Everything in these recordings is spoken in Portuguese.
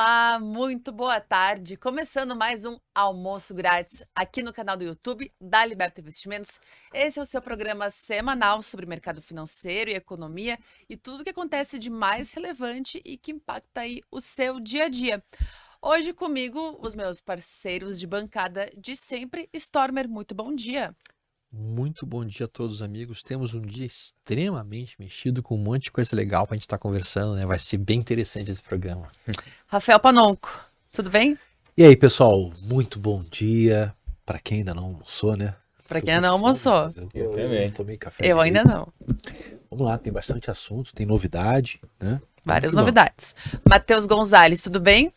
Olá, muito boa tarde. Começando mais um almoço grátis aqui no canal do YouTube da Liberta Investimentos. Esse é o seu programa semanal sobre mercado financeiro e economia e tudo o que acontece de mais relevante e que impacta aí o seu dia a dia. Hoje comigo, os meus parceiros de bancada de sempre. Stormer, muito bom dia. Muito bom dia a todos, amigos. Temos um dia extremamente mexido com um monte de coisa legal para a gente estar tá conversando, né? Vai ser bem interessante esse programa. Rafael Panonco, tudo bem? E aí, pessoal, muito bom dia. Para quem ainda não almoçou, né? Para quem ainda não almoçou. Eu, eu, também. tomei café. Eu ainda não. Vamos lá, tem bastante assunto, tem novidade, né? Várias muito novidades. Matheus Gonzalez, tudo bem?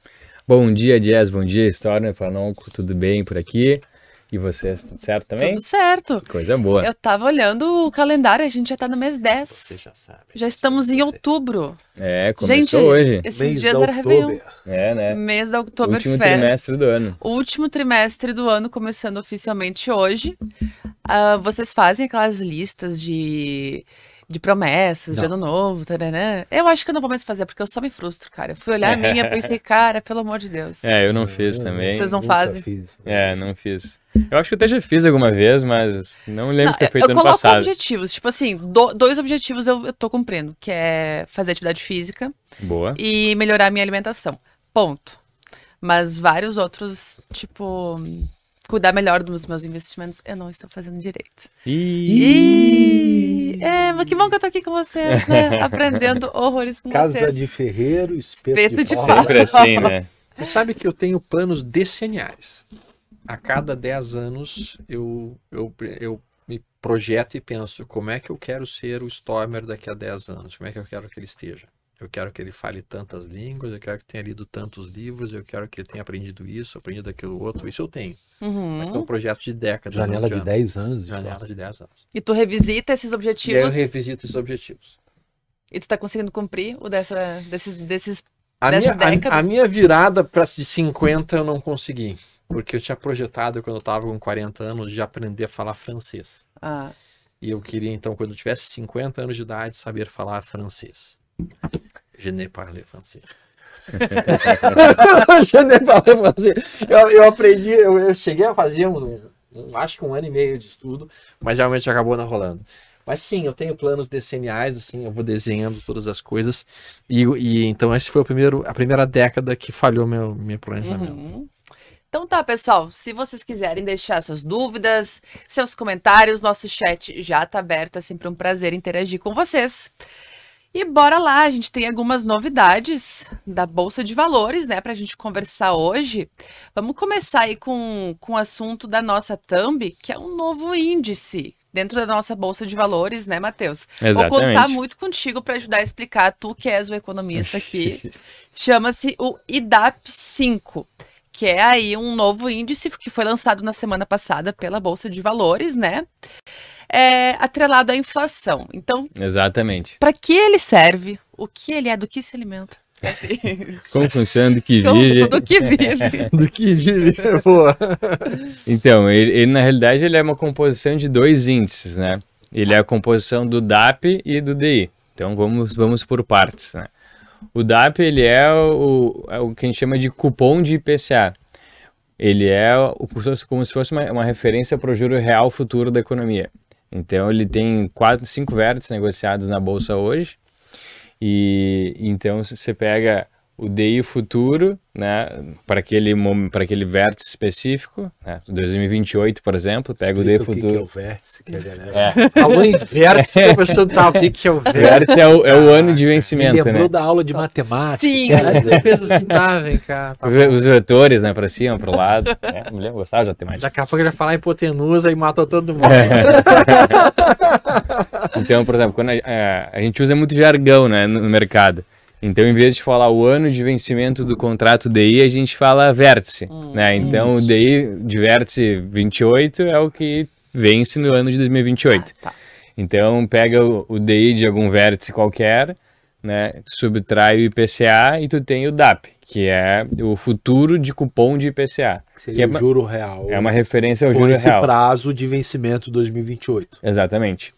Bom dia, Jazz. Bom dia, Stormer, Panonco. Tudo bem por aqui? E vocês, tudo certo também? Tudo certo. Coisa boa. Eu tava olhando o calendário, a gente já tá no mês 10. Você já sabe. Já estamos em outubro. É, começou gente, hoje. Esses mês dias era Réveillon. É, né? Mês da Oktoberfest. Último trimestre do ano. Último trimestre do ano, começando oficialmente hoje. Uh, vocês fazem aquelas listas de de promessas, não. de ano novo, taranã. Eu acho que eu não vou mais fazer, porque eu só me frustro, cara. Eu fui olhar a minha e pensei, cara, pelo amor de Deus. É, eu não fiz também. Vocês não fazem? Fiz. É, não fiz. Eu acho que eu até já fiz alguma vez, mas não lembro não, de ter feito ano passado. Eu coloco objetivos, tipo assim, do, dois objetivos eu, eu tô cumprindo, que é fazer atividade física. Boa. E melhorar a minha alimentação. Ponto. Mas vários outros, tipo cuidar melhor dos meus investimentos, eu não estou fazendo direito. E... e... É, mas que bom que eu tô aqui com você, né? Aprendendo horrores com Casa vocês. de ferreiro, espeto, espeto de, de pau. Sempre assim, né? Você sabe que eu tenho planos decenniais. A cada 10 anos eu, eu, eu me projeto e penso como é que eu quero ser o Stormer daqui a 10 anos, como é que eu quero que ele esteja. Eu quero que ele fale tantas línguas, eu quero que tenha lido tantos livros, eu quero que ele tenha aprendido isso, aprendido aquilo outro. Isso eu tenho. Uhum. Mas é um projeto de décadas. Janela de 10 anos. Janela de 10 anos. E tu revisita esses objetivos? E eu revisito esses objetivos. E tu tá conseguindo cumprir o dessa, desses, desses a dessa minha, década? A, a minha virada para de 50 eu não consegui. Porque eu tinha projetado, quando eu tava com 40 anos, de aprender a falar francês. Ah. E eu queria, então, quando eu tivesse 50 anos de idade, saber falar francês. Je ne parle français. Je ne parle français. Eu, eu aprendi, eu, eu, cheguei a fazer um, um, acho que um ano e meio de estudo, mas realmente acabou não rolando. Mas sim, eu tenho planos decenniais, assim, eu vou desenhando todas as coisas. E, e então esse foi o primeiro, a primeira década que falhou meu, meu planejamento. Uhum. Então tá, pessoal, se vocês quiserem deixar suas dúvidas, seus comentários, nosso chat já tá aberto, é sempre um prazer interagir com vocês. E bora lá, a gente tem algumas novidades da Bolsa de Valores, né, para a gente conversar hoje. Vamos começar aí com, com o assunto da nossa Thumb, que é um novo índice dentro da nossa Bolsa de Valores, né, Matheus? Exatamente. Vou contar muito contigo para ajudar a explicar, tu que és o economista aqui. Chama-se o IDAP 5 que é aí um novo índice que foi lançado na semana passada pela Bolsa de Valores, né? É, atrelado à inflação. Então, exatamente. Para que ele serve? O que ele é? Do que se alimenta? Como funciona do que vive? do que vive. do que vive, boa. Então, ele, ele, na realidade ele é uma composição de dois índices, né? Ele é a composição do DAP e do DI. Então vamos, vamos por partes, né? O DAP ele é o, é o que a gente chama de cupom de IPCA. Ele é o, como se fosse uma, uma referência para o juro real futuro da economia. Então ele tem quatro, cinco vértices negociados na bolsa hoje. E então você pega o DI futuro, né, para aquele para aquele vértice específico, né, 2028, por exemplo, pega Explica o DI futuro. Que, que é o vértice, que a galera... É. Falou em vértice, a pessoa tá, o que, que é o vértice? Vértice é o, é o ano de vencimento, Me lembrou né? da aula de matemática. Sim. Pensa assim, tá, vem cá. Tá Os vetores, né, para cima, para o lado. É, mulher gostava de matemática. Daqui a pouco ele vai falar hipotenusa e mata todo mundo. então, por exemplo, quando a, a, a gente usa muito jargão, né, no mercado. Então, em vez de falar o ano de vencimento do contrato DI, a gente fala vértice, hum, né? Então, isso. o DI de vértice 28 é o que vence no ano de 2028. Ah, tá. Então, pega o, o, DI de algum vértice qualquer, né? Subtrai o IPCA e tu tem o DAP, que é o futuro de cupom de IPCA. Que seria que é o juro real. É uma referência ao com juro esse real. prazo de vencimento 2028. Exatamente.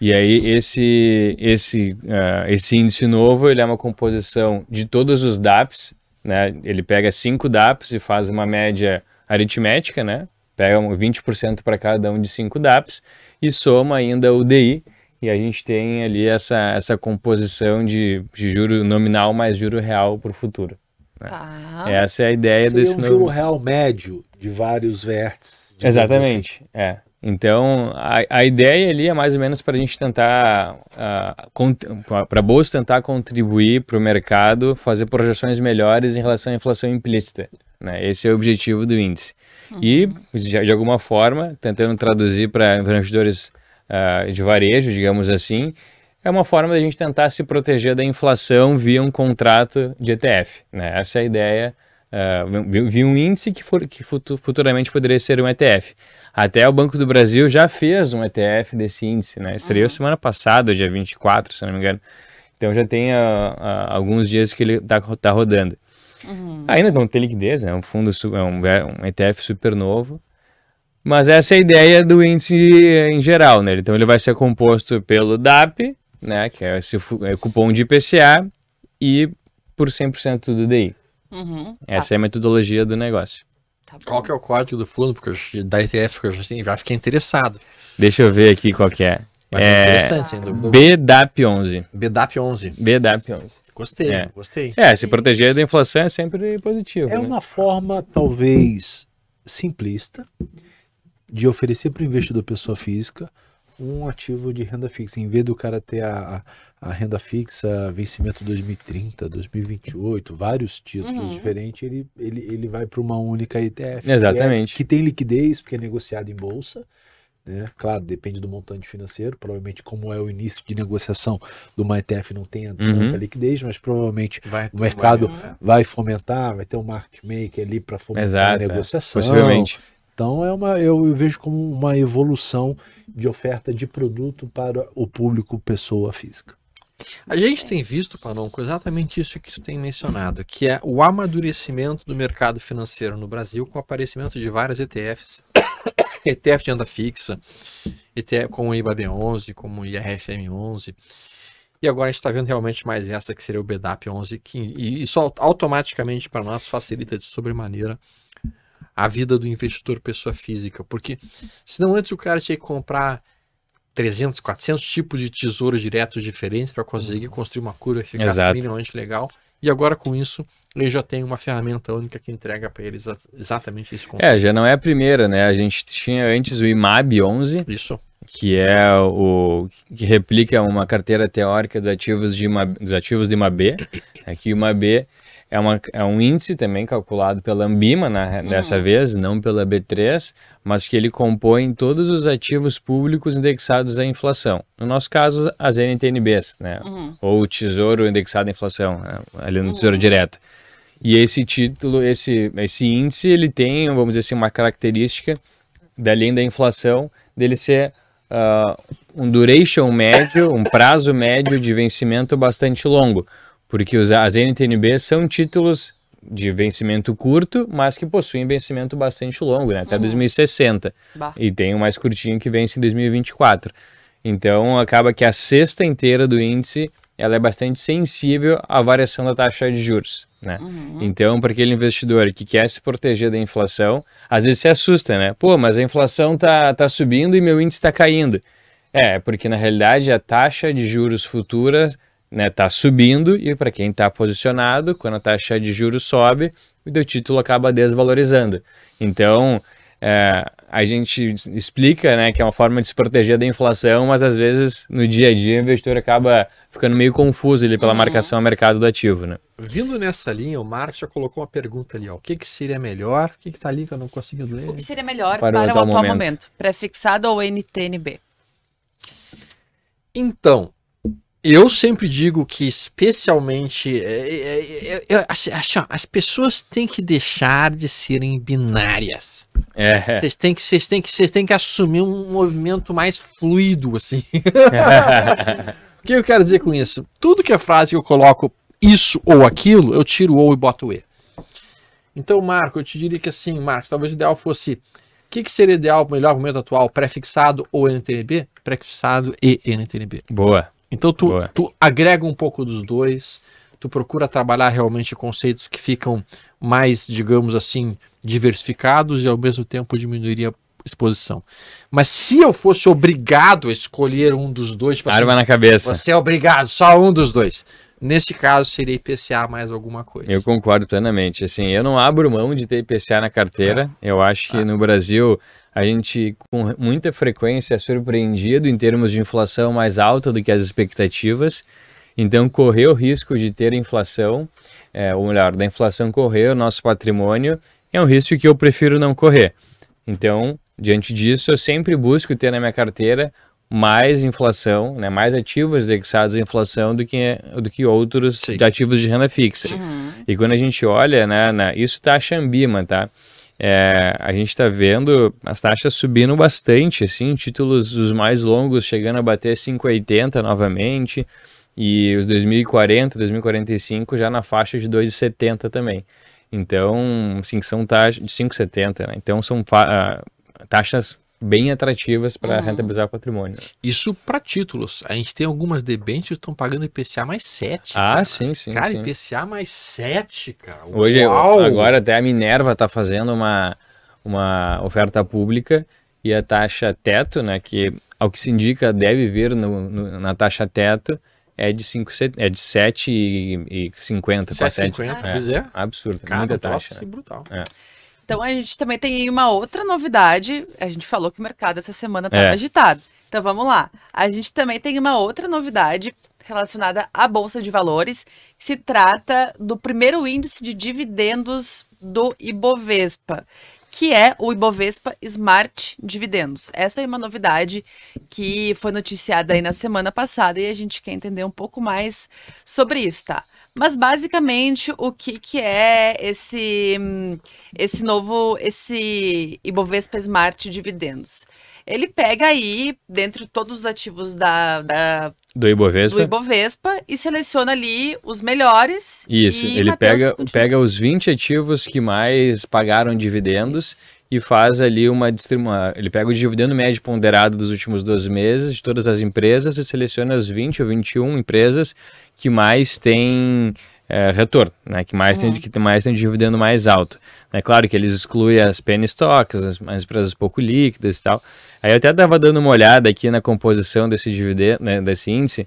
E aí esse esse uh, esse índice novo ele é uma composição de todos os DAPs né? Ele pega cinco DAPs e faz uma média aritmética, né? Pega um 20% para cada um de cinco DAPs e soma ainda o DI e a gente tem ali essa, essa composição de, de juro nominal mais juro real para o futuro. Tá. Essa é a ideia Seria desse um novo. juro real médio de vários vértices. Exatamente, é. Então, a, a ideia ali é mais ou menos para a gente tentar, para a Bolsa tentar contribuir para o mercado, fazer projeções melhores em relação à inflação implícita. Né? Esse é o objetivo do índice. E, de, de alguma forma, tentando traduzir para investidores ah, de varejo, digamos assim, é uma forma da gente tentar se proteger da inflação via um contrato de ETF. Né? Essa é a ideia, via via um índice que, for, que futu- futuramente poderia ser um ETF. Até o Banco do Brasil já fez um ETF desse índice, né? Estreou semana passada, dia 24, se não me engano. Então já tem ah, ah, alguns dias que ele está tá rodando. Ainda não tem liquidez, né? É um fundo, é um, é um ETF super novo. Mas essa é a ideia do índice em geral, né? Então ele vai ser composto pelo DAP, né? Que é esse é cupom de IPCA, e por 100% do DI. Uhum. Essa é a metodologia do negócio. Tá. Qual que é o código do fundo? Porque eu, da ETF, porque eu assim, vai ficar interessado. Deixa eu ver aqui qual que é. Ser É interessante, sem dúvida. BDAP11. BDAP 11. BDAP11. Gostei, É. gostei. É, se proteger da inflação é sempre positivo. É né? uma forma, talvez, simplista de oferecer para o investidor pessoa física um ativo de renda fixa. Em vez do cara ter a, a, a renda fixa vencimento 2030, 2028, vários títulos Uhum. diferentes, ele, ele, ele vai para uma única ETF. que é- Exatamente. Que, tem liquidez, porque é negociado em bolsa. Né? Claro, depende do montante financeiro. Provavelmente, como é o início de negociação de uma ETF, não tem Uhum. tanta liquidez, mas provavelmente Vai, o mercado vai- vai fomentar, vai ter um market maker ali para fomentar Exato, a é. negociação. Possivelmente. Então é uma, eu, vejo como uma evolução de oferta de produto para o público pessoa física. A gente tem visto, Panonco, exatamente isso que tu tem mencionado, que é o amadurecimento do mercado financeiro no Brasil com o aparecimento de várias ETFs. ETF de renda fixa, ETF como o IBAB11, como o IRFM11. E agora a gente está vendo realmente mais essa, que seria o BDAP11, que, e isso au- automaticamente para nós facilita de sobremaneira a vida do investidor pessoa física, porque senão antes o cara tinha que comprar 300, 400 tipos de tesouros diretos diferentes para conseguir construir uma curva que ficasse Exato. minimamente legal. E agora com isso, ele já tem uma ferramenta única que entrega para ele exa- exatamente esse conceito. É, já não é a primeira, né? A gente tinha antes o IMAB 11, Isso. que é o que replica uma carteira teórica dos ativos de uma, dos ativos de uma B. Aqui uma B é, uma, é um índice também calculado pela Ambima na, dessa vez, não pela B3, mas que ele compõe todos os ativos públicos indexados à inflação. No nosso caso, as NTNBs, né? Uhum. Ou o Tesouro indexado à inflação, né? ali no Tesouro Direto. E esse título, esse, esse índice, ele tem, vamos dizer assim, uma característica, da além da inflação, dele ser ah, um duration médio, um prazo médio de vencimento bastante longo, porque os, as NTNB são títulos de vencimento curto, mas que possuem vencimento bastante longo, né? até 2060. Bah. E tem o mais curtinho que vence em 2024. Então acaba que a cesta inteira do índice ela é bastante sensível à variação da taxa de juros, né? Então, para aquele investidor que quer se proteger da inflação, às vezes se assusta, né? Pô, mas a inflação tá, tá subindo e meu índice está caindo. É, porque na realidade a taxa de juros futuras né, tá subindo e para quem está posicionado, quando a taxa de juros sobe, o teu título acaba desvalorizando. Então, é, a gente explica né, que é uma forma de se proteger da inflação, mas às vezes no dia a dia o investidor acaba ficando meio confuso ali pela marcação ao mercado do ativo. Né? Vindo nessa linha, o Marcos já colocou uma pergunta ali, ó. O que, que seria melhor? O que, que tá ali que eu não consegui ler? O que seria melhor Para para, o atual momento. momento? Prefixado ou NTNB? Então, eu sempre digo que, especialmente, é, é, é, assim, assim, as pessoas têm que deixar de serem binárias. Vocês têm que, vocês têm que, vocês têm que assumir um movimento mais fluido, assim. O que eu quero dizer com isso? Tudo que é frase que eu coloco isso ou aquilo, eu tiro o ou e boto o e. Então, Marco, eu te diria que assim, Marcos, talvez o ideal fosse. O que, que seria ideal, melhor no momento atual? Prefixado ou NTNB? Prefixado e NTNB. Boa. Então tu, Boa. tu agrega um pouco dos dois, tu procura trabalhar realmente conceitos que ficam mais, digamos assim, diversificados e ao mesmo tempo diminuiria a exposição. Mas se eu fosse obrigado a escolher um dos dois, tipo assim, Arma na cabeça. você é obrigado, só um dos dois. Nesse caso, seria IPCA mais alguma coisa. Eu concordo plenamente. Assim, eu não abro mão de ter IPCA na carteira. Eu acho que no Brasil a gente com muita frequência é surpreendido em termos de inflação mais alta do que as expectativas. Então, correr o risco de ter inflação, é, ou melhor, da inflação correr o nosso patrimônio, é um risco que eu prefiro não correr. Então, diante disso, eu sempre busco ter na minha carteira mais inflação, né, mais ativos indexados à inflação do que, do que outros Sim. ativos de renda fixa. E quando a gente olha, né, na, isso tá Xambima, tá? É, a gente está vendo as taxas subindo bastante, assim, títulos os mais longos chegando a bater 5,80 novamente, e os 2040, 2045 já na faixa de 2,70 também. Então, assim, são taxas de 5,70, né? Então são ah, taxas bem atrativas para rentabilizar o patrimônio. Isso para títulos. A gente tem algumas debêntures que estão pagando IPCA mais 7. Ah, cara. sim, sim, Cara, sim. IPCA mais 7, cara. Hoje, Uau! agora até a Minerva está fazendo uma, uma oferta pública e a taxa teto, né, que ao que se indica deve vir no, no- na taxa teto, é de, 5, é de 7,50 para 7,50, 7. pois é. Absurdo, Cara, muita taxa. assim brutal. Então a gente também tem aí uma outra novidade. A gente falou que o mercado essa semana estava É. agitado. Então vamos lá. A gente também tem uma outra novidade relacionada à Bolsa de Valores. Se trata do primeiro índice de dividendos do Ibovespa, que é o Ibovespa Smart Dividendos. Essa é uma novidade que foi noticiada aí na semana passada e a gente quer entender um pouco mais sobre isso, tá? Mas basicamente o que, que é esse esse novo esse Ibovespa Smart Dividendos? Ele pega aí dentro de todos os ativos da, da- Do Ibovespa. do Ibovespa e seleciona ali os melhores. Isso, ele Matheus, pega, continua. pega os 20 ativos que mais pagaram dividendos e faz ali uma distribuição. Ele pega o dividendo médio ponderado dos últimos 12 meses de todas as empresas e seleciona as 20 ou 21 empresas que mais têm eh, retorno, né? que mais Uhum. tem que mais tem dividendo mais alto. É claro que eles excluem as penny stocks, as, as empresas pouco líquidas e tal. Aí eu até estava dando uma olhada aqui na composição desse dividendo, né, desse índice.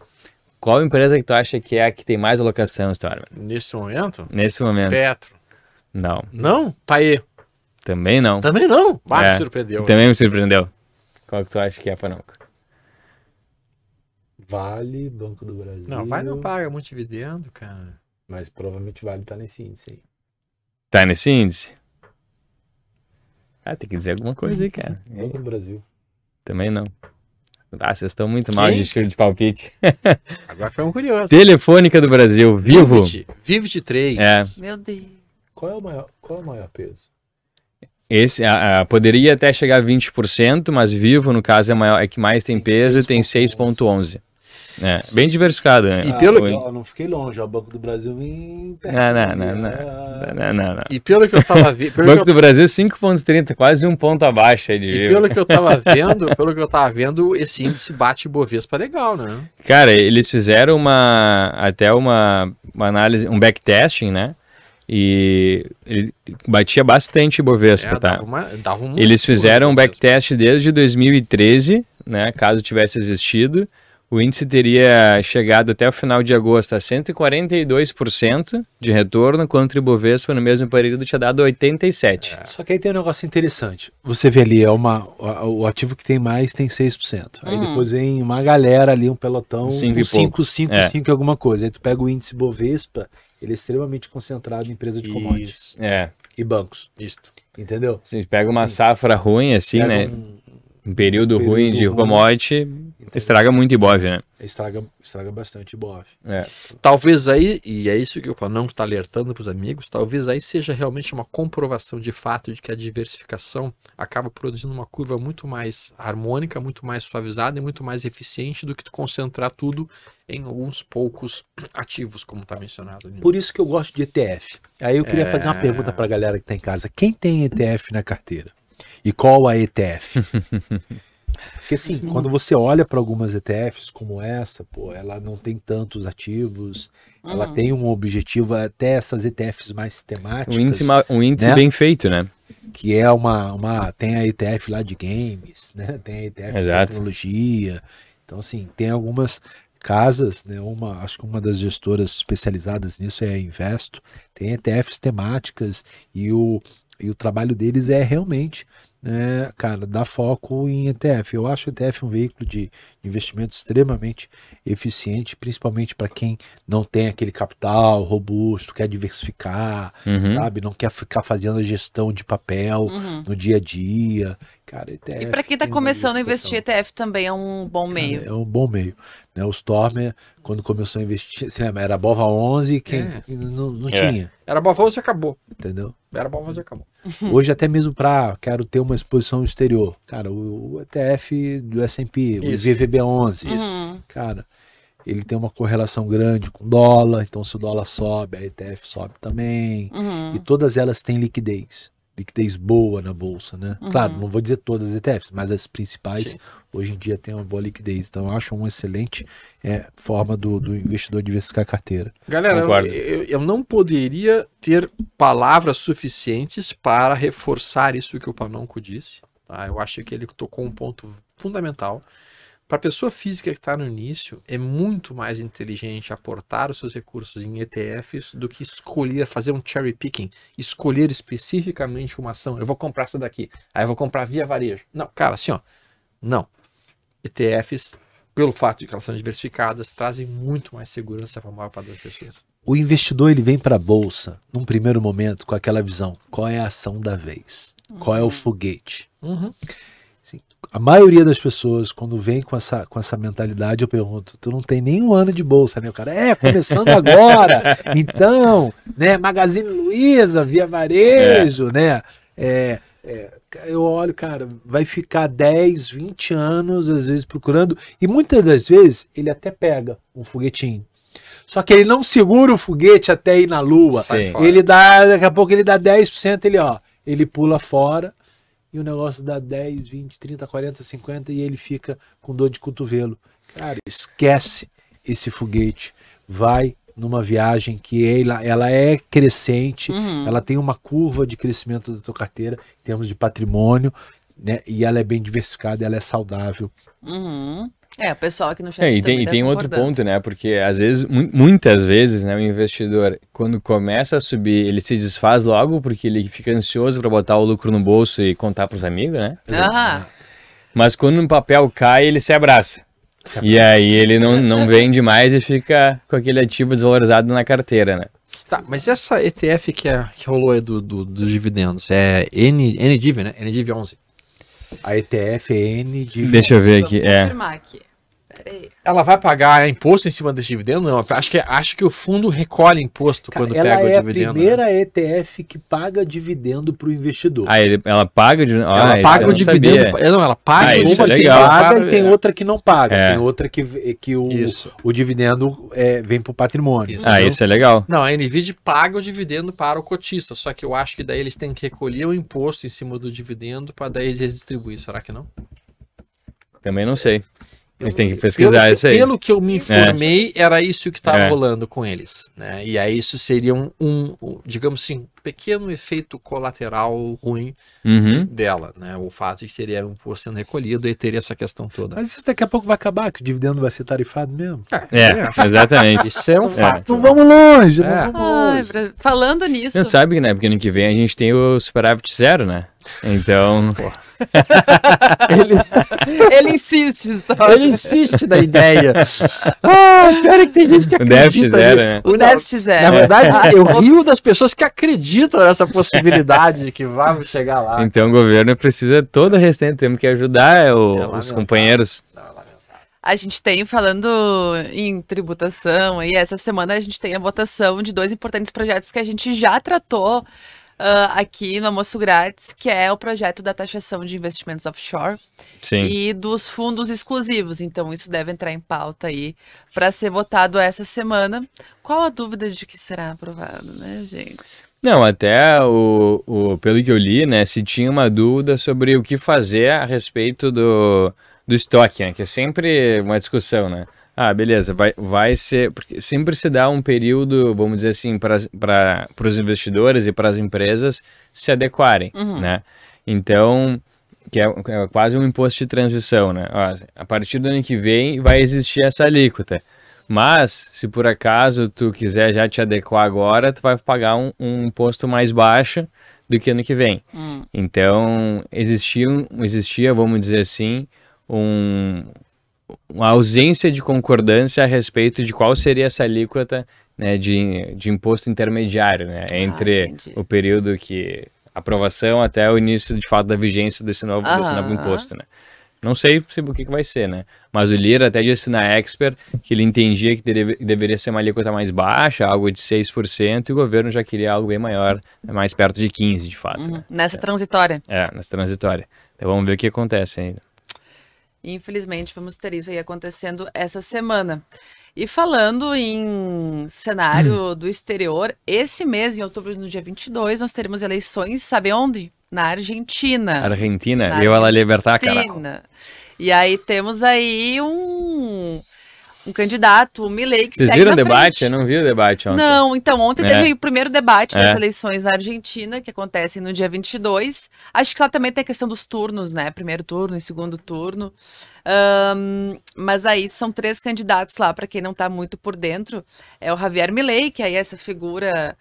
Qual empresa que tu acha que é a que tem mais alocação, Storm? Nesse momento, Nesse momento. Petro. Não, Não? Paê. Também não. Também não. Ah, É, me surpreendeu. Também me surpreendeu. Qual que tu acha que é, Panonco? Vale, Banco do Brasil. Não, vai não paga muito dividendo, cara. Mas provavelmente Vale tá nesse índice aí. Tá nesse índice? Ah, tem que dizer alguma coisa aí, cara. Banco do Brasil. Também não. Ah, vocês estão muito mal de Quem? estilo de palpite. Agora foi um curioso. Telefônica do Brasil, vivo. Vivid 3. É. Meu Deus. Qual é o maior, qual é o maior peso? Esse a- a- poderia até chegar a 20%, mas vivo, no caso, é, maior, é que mais tem peso e tem 6,11. É, bem diversificado, né? E pelo- Oi. Eu não fiquei longe, ó, o Banco do Brasil vem perto. Não, não, ali, não, não. ah, Não, não, não. E pelo que eu tava vendo. Banco do Brasil 5,30, quase um ponto abaixo aí de E pelo que eu tava vendo, pelo que eu tava vendo, esse índice bate Bovespa legal, né? Cara, eles fizeram uma até uma, uma análise, um backtesting, né? E ele batia bastante Ibovespa, É, tá? dava uma, dava um Eles fizeram um Bovespa. backtest desde 2013, né? Caso tivesse existido, o índice teria chegado até o final de agosto a 142% de retorno, contra o Ibovespa no mesmo período tinha dado 87%. Só que aí tem um negócio interessante. Você vê ali, é uma, o ativo que tem mais tem 6%. Aí Uhum. depois vem uma galera ali, um pelotão, Cinco e 5, pouco. 5, É. 5 alguma coisa. Aí tu pega o índice Bovespa, ele é extremamente concentrado em empresa de commodities É, e bancos. isto. Entendeu? você pega uma Sim. safra ruim assim, né? um- Um período, período ruim de commodity, entendeu? estraga muito Ibov, né? estraga, estraga bastante o BOF. É. Talvez aí, e é isso que o Panão está alertando para os amigos, talvez aí seja realmente uma comprovação de fato de que a diversificação acaba produzindo uma curva muito mais harmônica, muito mais suavizada e muito mais eficiente do que tu concentrar tudo em alguns poucos ativos, como está mencionado. ali. Por isso que eu gosto de ETF. Aí eu queria É. fazer uma pergunta para a galera que está em casa. Quem tem ETF na carteira? E qual a ETF? Porque assim, quando você olha para algumas ETFs como essa, pô, ela não tem tantos ativos, ela Uhum. tem um objetivo, até essas ETFs mais temáticas, Um índice, um índice né? bem feito, né? que é uma, uma. Tem a ETF lá de games, né? Tem a ETF de Exato. tecnologia. Então, assim, tem algumas casas, né? Uma, acho que uma das gestoras especializadas nisso é a Investo, tem ETFs temáticas e o, e o trabalho deles é realmente, né, cara, dar foco em ETF. Eu acho o ETF um veículo de investimento extremamente eficiente, principalmente para quem não tem aquele capital robusto, quer diversificar, Uhum. sabe? Não quer ficar fazendo a gestão de papel Uhum. no dia a dia. Cara, ETF. E para quem tá uma começando a investir, ETF também é um bom meio. Cara, é um bom meio. Né? O Stormer, quando começou a investir, você lembra, era Bova 11 quem É. não, não É. tinha, Era Bavoso e acabou. entendeu? Era Bavoso e acabou. Hoje até mesmo para quero ter uma exposição exterior. Cara, o, o ETF do S&P, o Isso. IVVB11, Uhum. cara, ele tem uma correlação grande com o dólar, então se o dólar sobe, a ETF sobe também. Uhum. E todas elas têm liquidez. Liquidez boa na bolsa, né? Uhum. Claro, não vou dizer todas as ETFs, mas as principais Sim. hoje em dia têm uma boa liquidez. Então eu acho uma excelente é, forma do, do investidor diversificar a carteira. Galera, eu, eu- eu não poderia ter palavras suficientes para reforçar isso que o Panonco disse. tá? Eu acho que ele tocou um ponto fundamental. Para a pessoa física que está no início, é muito mais inteligente aportar os seus recursos em ETFs do que escolher, fazer um cherry picking, escolher especificamente uma ação. Eu vou comprar essa daqui, aí eu vou comprar via varejo. Não, cara, assim, ó, não. ETFs, pelo fato de que elas são diversificadas, trazem muito mais segurança para a maior parte das pessoas. O investidor ele vem para a bolsa num primeiro momento com aquela visão: qual é a ação da vez? Qual é o foguete? Uhum. A maioria das pessoas, quando vem com essa, com essa mentalidade, eu pergunto: tu não tem nem um ano de bolsa, né? O cara, é, começando agora. então, né? Magazine Luiza, via varejo, né? É, é, eu olho, cara, vai ficar 10, 20 anos, às vezes, procurando. E muitas das vezes ele até pega um foguetinho. Só que ele não segura o foguete até ir na lua. Sim. Ele dá, daqui a pouco ele dá 10%, ele, ó, ele pula fora e o negócio dá 10, 20, 30, 40, 50 e ele fica com dor de cotovelo. Cara, esquece esse foguete. Vai numa viagem que ela, ela é crescente, Uhum. ela tem uma curva de crescimento da tua carteira em termos de patrimônio, né? E ela é bem diversificada, ela é saudável. Uhum. É, o pessoal aqui no chat É, e tem, e tá tem outro concordando. ponto, né? Porque às vezes, mu- muitas vezes, né, o investidor, quando começa a subir, ele se desfaz logo porque ele fica ansioso para botar o lucro no bolso e contar para os amigos, né? Aham. Mas quando o papel cai, ele se abraça. Se E aí ele não, não vende mais e fica com aquele ativo desvalorizado na carteira, né? Tá, mas essa ETF que, é, que rolou aí do, do- dos dividendos é N, NDIV, né? NDIV 11. A ETF é N de Deixa eu ver Vamos aqui. É. confirmar aqui. Peraí. Ela vai pagar imposto em cima desse dividendo? Não, acho que, acho que o fundo recolhe imposto Cara, quando ela pega é o a dividendo. né? primeira ETF que paga dividendo para o investidor. Ah, ele, ela paga de. Ela Ah, isso eu paga o não dividendo. sabia. Não, ela paga Ah, o isso é uma que legal. paga e tem outra que não paga. É. Tem outra que, que o, Isso. o dividendo é, vem para o patrimônio. Isso. Ah, isso é legal. Não, a NVIDIA paga o dividendo para o cotista, só que eu acho que daí eles têm que recolher o imposto em cima do dividendo para daí eles distribuir, será que não? Também não sei. Eles têm que Pelo pesquisar que- isso aí. Pelo que eu me informei, era isso que estava É. rolando com eles, né? E aí isso seria um, um- um, digamos assim, pequeno efeito colateral ruim Uhum. dela, né? O fato de teria um imposto sendo recolhido e teria essa questão toda. Mas isso daqui a pouco vai acabar, que o dividendo vai ser tarifado mesmo. É, exatamente. Isso é um fato. Não vamos longe, É. não vamos Ai, longe. pra- Falando nisso, Você sabe que, né? Porque ano que vem a gente tem o superávit zero, né? Então, ele insiste, Storm. Ele insiste na ideia. Ah, cara, que tem gente que o acredita. zero, nisso. né? O déficit zero. Na verdade, eu Ops. rio das pessoas que acreditam nessa possibilidade de que vamos chegar lá. Então o governo precisa todo o restante, temos que ajudar o- É os companheiros. A gente tem, falando em tributação, aí essa semana a gente tem a votação de dois importantes projetos que a gente já tratou ah, aqui no Almoço Grátis, que é o projeto da taxação de investimentos offshore Sim. e dos fundos exclusivos. Então, isso deve entrar em pauta aí para ser votado essa semana. Qual a dúvida de que será aprovado, né, gente? Não, até o, o, pelo que eu li, né, se tinha uma dúvida sobre o que fazer a respeito do, do estoque, né? Que é sempre uma discussão, né? Ah, beleza, vai, vai ser. Porque sempre se dá um período, vamos dizer assim, para os investidores e para as empresas se adequarem, Uhum. né? Então, que é, é quase um imposto de transição, né? Ó, a partir do ano que vem vai existir essa alíquota. Mas, se por acaso tu quiser já te adequar agora, tu vai pagar um, um imposto mais baixo do que ano que vem. Hum. Então, existia, existia, vamos dizer assim, um, uma ausência de concordância a respeito de qual seria essa alíquota né, de, de imposto intermediário, né, entre entendi. o período que aprovação até o início de fato da vigência desse novo, desse novo imposto, né. Não sei se, o que, que vai ser, né? Mas o Lira até disse na Expert que ele entendia que deve- deveria ser uma alíquota mais baixa, algo de 6%, e o governo já queria algo bem maior, mais perto de 15%, de fato. Uhum. né? Nessa transitória. É, nessa transitória. Então vamos ver o que acontece ainda. Infelizmente, vamos ter isso aí acontecendo essa semana. E falando em cenário do exterior, esse mês, em outubro, no dia 22, nós teremos eleições, sabe onde? Na Argentina. Argentina, Na viva la libertad, cara. Argentina. E aí temos aí um, um candidato, o Milei, que Vocês segue viram o debate? frente. Eu não vi o debate ontem. Não, então ontem É. teve o primeiro debate das É. eleições na Argentina, que acontecem no dia 22. Acho que lá também tem a questão dos turnos, né? Primeiro turno e segundo turno. Ahn, mas aí são três candidatos lá, para quem não tá muito por dentro. É o Javier Milei, que aí é essa figura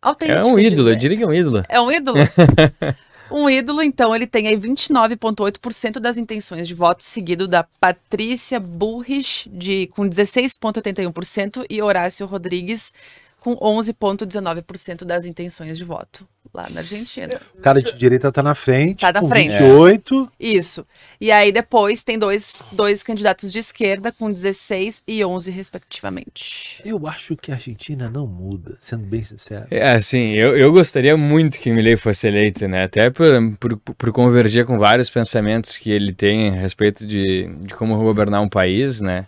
autêntica. É um ídolo, eu diria. diria que é um ídolo. É um ídolo? um ídolo, então, ele tem aí 29,8% das intenções de voto, seguido da Patrícia Burrich, de, com 16,81%, e Horácio Rodrigues, com 11,19% das intenções de voto, lá na Argentina. O cara de direita tá na frente. Tá na com frente. 28. Isso. E aí depois tem dois, dois candidatos de esquerda, com 16 e 11, respectivamente. Eu acho que a Argentina não muda, sendo bem sincero. É, assim, eu, eu gostaria muito que o Milley fosse eleito, né? Até por, por, por converger com vários pensamentos que ele tem a respeito de, de como governar um país, né?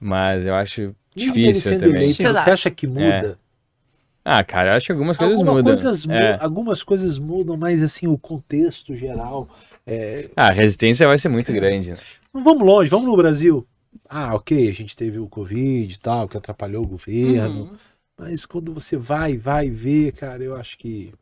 Mas eu acho difícil também. eleito, você acha que muda? Ah, cara, eu acho que algumas coisas Alguma mudam. coisas mu- É. Algumas coisas mudam, mas assim, o contexto geral. é, Ah, a resistência vai ser muito grande. Né? Não vamos longe, vamos no Brasil. Ah, ok, a gente teve o Covid e tal, que atrapalhou o governo. Uhum. Mas quando você vai, vai ver, cara, eu acho que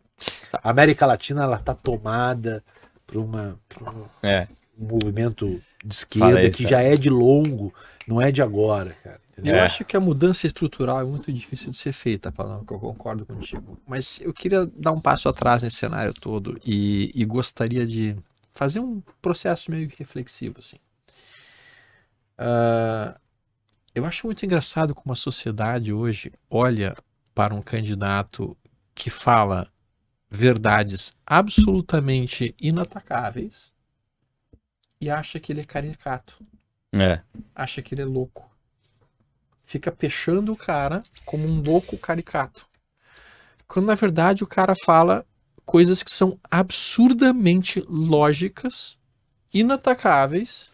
a América Latina ela tá tomada por, uma, por um É. movimento de esquerda que já é de longo, não é de agora, cara. Eu É. acho que a mudança estrutural é muito difícil de ser feita, Paulão, que eu concordo contigo. Mas eu queria dar um passo atrás nesse cenário todo e, e gostaria de fazer um processo meio reflexivo. Assim. Ah, eu acho muito engraçado como a sociedade hoje olha para um candidato que fala verdades absolutamente inatacáveis e acha que ele é caricato É. acha que ele é louco. Fica pechando o cara como um louco caricato. Quando na verdade o cara fala coisas que são absurdamente lógicas, inatacáveis.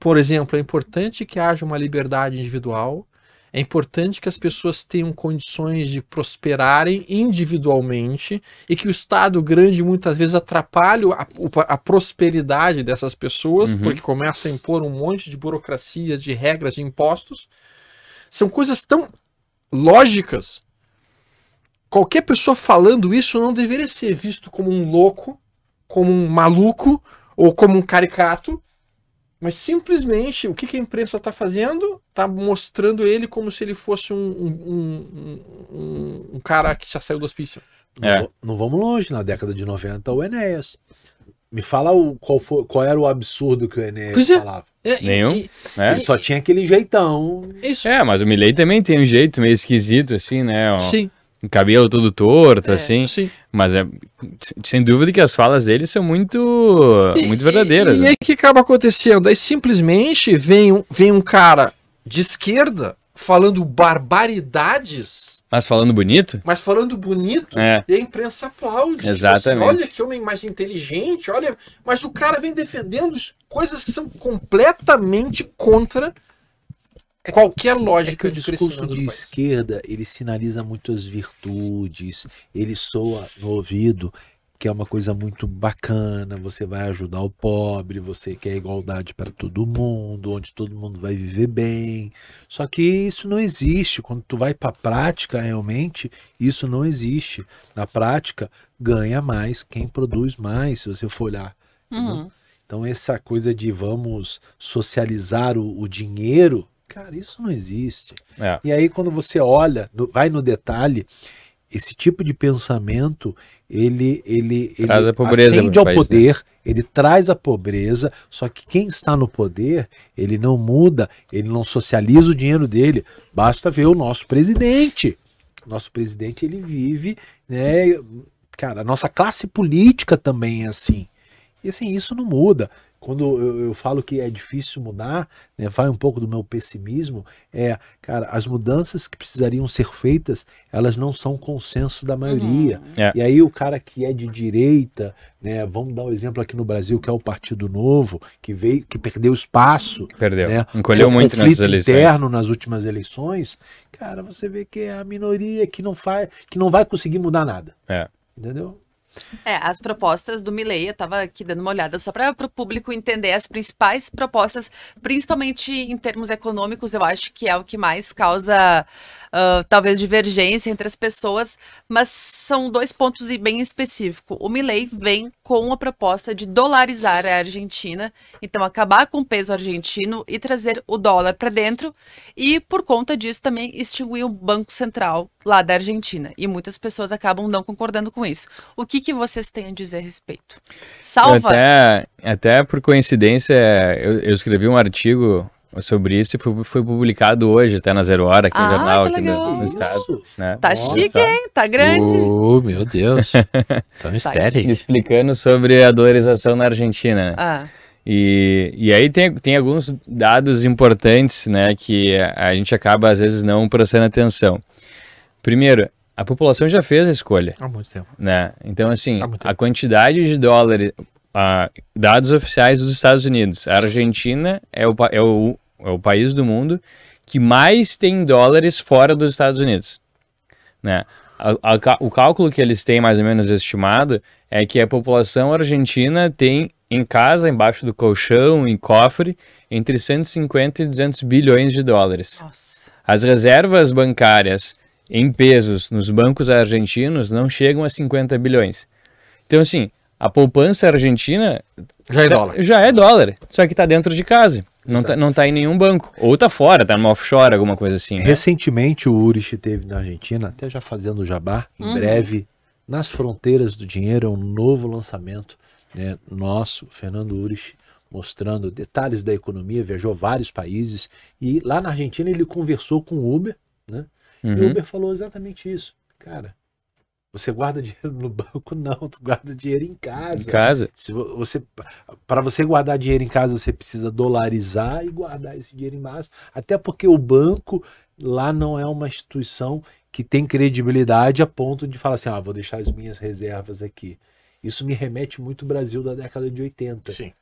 Por exemplo, é importante que haja uma liberdade individual. É importante que as pessoas tenham condições de prosperarem individualmente e que o Estado grande muitas vezes atrapalhe a, a prosperidade dessas pessoas, Uhum. porque começa a impor um monte de burocracia, de regras, de impostos. São coisas tão lógicas. Qualquer pessoa falando isso não deveria ser visto como um louco, como um maluco ou como um caricato, mas simplesmente o que que a imprensa está fazendo? Está mostrando ele como se ele fosse um, um, um- um- um cara que já saiu do hospício. Não, É. va- não vamos longe, na década de 90, o Enéas. Me fala o, qual, foi, qual era o absurdo que o Enéas Pois é. falava. É, e- Nenhum. e- É. Ele só tinha aquele jeitão. isso. É, mas o Milley também tem um jeito meio esquisito, assim, né? Um, Sim, um cabelo todo torto, É. assim. sim. Mas é sem dúvida que as falas dele são muito, muito verdadeiras. E, e né? aí o que acaba acontecendo? Aí simplesmente vem um, vem um cara de esquerda falando barbaridades, Mas falando bonito, mas falando bonito, É. e a imprensa aplaude. Tipo Exatamente. assim, olha que homem mais inteligente, olha. Mas o cara vem defendendo coisas que são completamente contra qualquer É que lógica o de discurso de do país. esquerda, ele sinaliza muito as virtudes, ele soa no ouvido que é uma coisa muito bacana, você vai ajudar o pobre, você quer igualdade para todo mundo, onde todo mundo vai viver bem. Só que isso não existe. Quando tu vai para a prática, realmente, isso não existe. Na prática, ganha mais quem produz mais, se você for olhar. Uhum. Então, essa coisa de vamos socializar o, o dinheiro, cara, isso não existe. É. E aí, quando você olha, no- vai no detalhe, esse tipo de pensamento, ele, ele, ele Traz a pobreza acende pro ao país, né? poder, ele traz a pobreza, só que quem está no poder, ele não muda, ele não socializa o dinheiro dele. Basta ver o nosso presidente. Nosso presidente, ele vive, né? Cara, a nossa classe política também é assim. E assim, isso não muda. Quando eu, eu falo que é difícil mudar, né, vai um pouco do meu pessimismo, é, cara, as mudanças que precisariam ser feitas, elas não são consenso da maioria. É. E aí o cara que é de direita, né, vamos dar um exemplo aqui no Brasil, que é o Partido Novo, que veio, que perdeu espaço, Perdeu. né? Encolheu muito nessas eleições. interno nas últimas eleições, cara, você vê que é a minoria que não faz, que não vai conseguir mudar nada. É. Entendeu? É, as propostas do Milley, eu tava aqui dando uma olhada só para o público entender as principais propostas, principalmente em termos econômicos, eu acho que é o que mais causa ah, talvez divergência entre as pessoas, mas são dois pontos e bem específicos. O Milley vem com a proposta de dolarizar a Argentina, então acabar com o peso argentino e trazer o dólar para dentro e por conta disso também extinguir o Banco Central lá da Argentina. E muitas pessoas acabam não concordando com isso. O que, que vocês têm a dizer a respeito? Salva! Até, até por coincidência, eu, eu escrevi um artigo sobre isso e foi, foi publicado hoje, até na Zero Hora, aqui no Ah, jornal, que aqui legal. no, no estado. Né? Tá Nossa. chique, hein? Tá grande. Oh, meu Deus. Tão estéril. Explicando sobre a dolarização na Argentina. né? Ah, E, e aí tem, tem alguns dados importantes, né, que a gente acaba às vezes não prestando atenção. Primeiro, a população já fez a escolha, Há muito tempo. né? Então, assim, a quantidade de dólares, ah, dados oficiais dos Estados Unidos, a Argentina é o, é, o, é o país do mundo que mais tem dólares fora dos Estados Unidos, né? A- a o cálculo que eles têm mais ou menos estimado é que a população argentina tem em casa, embaixo do colchão, em cofre, entre 150 e 200 bilhões de dólares. nossa. As reservas bancárias em pesos nos bancos argentinos não chegam a 50 bilhões. Então, assim, a poupança argentina Já é tá- dólar. já é dólar, só que está dentro de casa. Não tá, não tá em nenhum banco. Ou tá fora, tá numa offshore, alguma coisa assim. né? Recentemente o Urich teve na Argentina, até já fazendo jabá, em Uhum. breve, nas fronteiras do dinheiro, é um novo lançamento né, nosso, Fernando Urich, mostrando detalhes da economia, viajou vários países e lá na Argentina ele conversou com o Uber, né? E o Uhum. Uber falou exatamente isso. Cara, você guarda dinheiro no banco? Não, tu guarda dinheiro em Em casa. casa. Se vo- você para você guardar dinheiro em casa, você precisa dolarizar e guardar esse dinheiro em massa, até porque o banco lá não é uma instituição que tem credibilidade a ponto de falar assim: "Ah, vou deixar as minhas reservas aqui". Isso me remete muito ao Brasil da década de 80. Sim.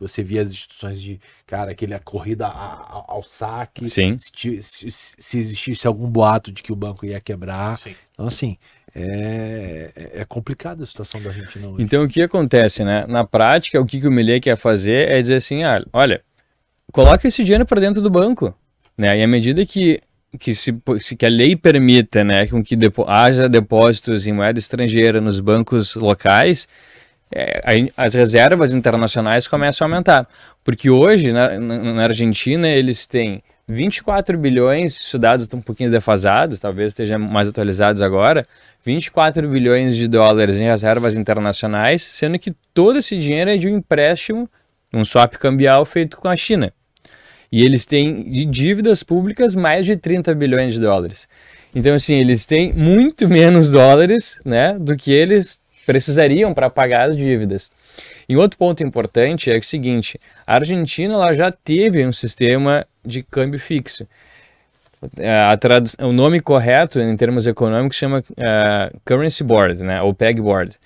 Você via as instituições de, cara, aquele corrida a- a- ao saque, Sim. se, se- se existisse algum boato de que o banco ia quebrar. Sim. Então, assim, é, é complicada a situação da Argentina hoje. Então, o que acontece, né? Na prática, o que, que o Millet quer fazer é dizer assim, ah, olha, coloca esse dinheiro para dentro do banco, né? E à medida que, que, se, se- que a lei permita, né, com que depo haja depósitos em moeda estrangeira nos bancos locais, é, as reservas internacionais começam a aumentar. Porque hoje, na, na- na Argentina, eles têm 24 bilhões, os dados estão um pouquinho defasados, talvez estejam mais atualizados agora, 24 bilhões de dólares em reservas internacionais, sendo que todo esse dinheiro é de um empréstimo, um swap cambial feito com a China. E eles têm de dívidas públicas mais de 30 bilhões de dólares. Então, assim, eles têm muito menos dólares né, do que eles precisariam para pagar as dívidas. E outro ponto importante é o seguinte: a Argentina ela já teve um sistema de câmbio fixo. É, o nome correto em termos econômicos chama é, Currency Board, né, ou Peg Board,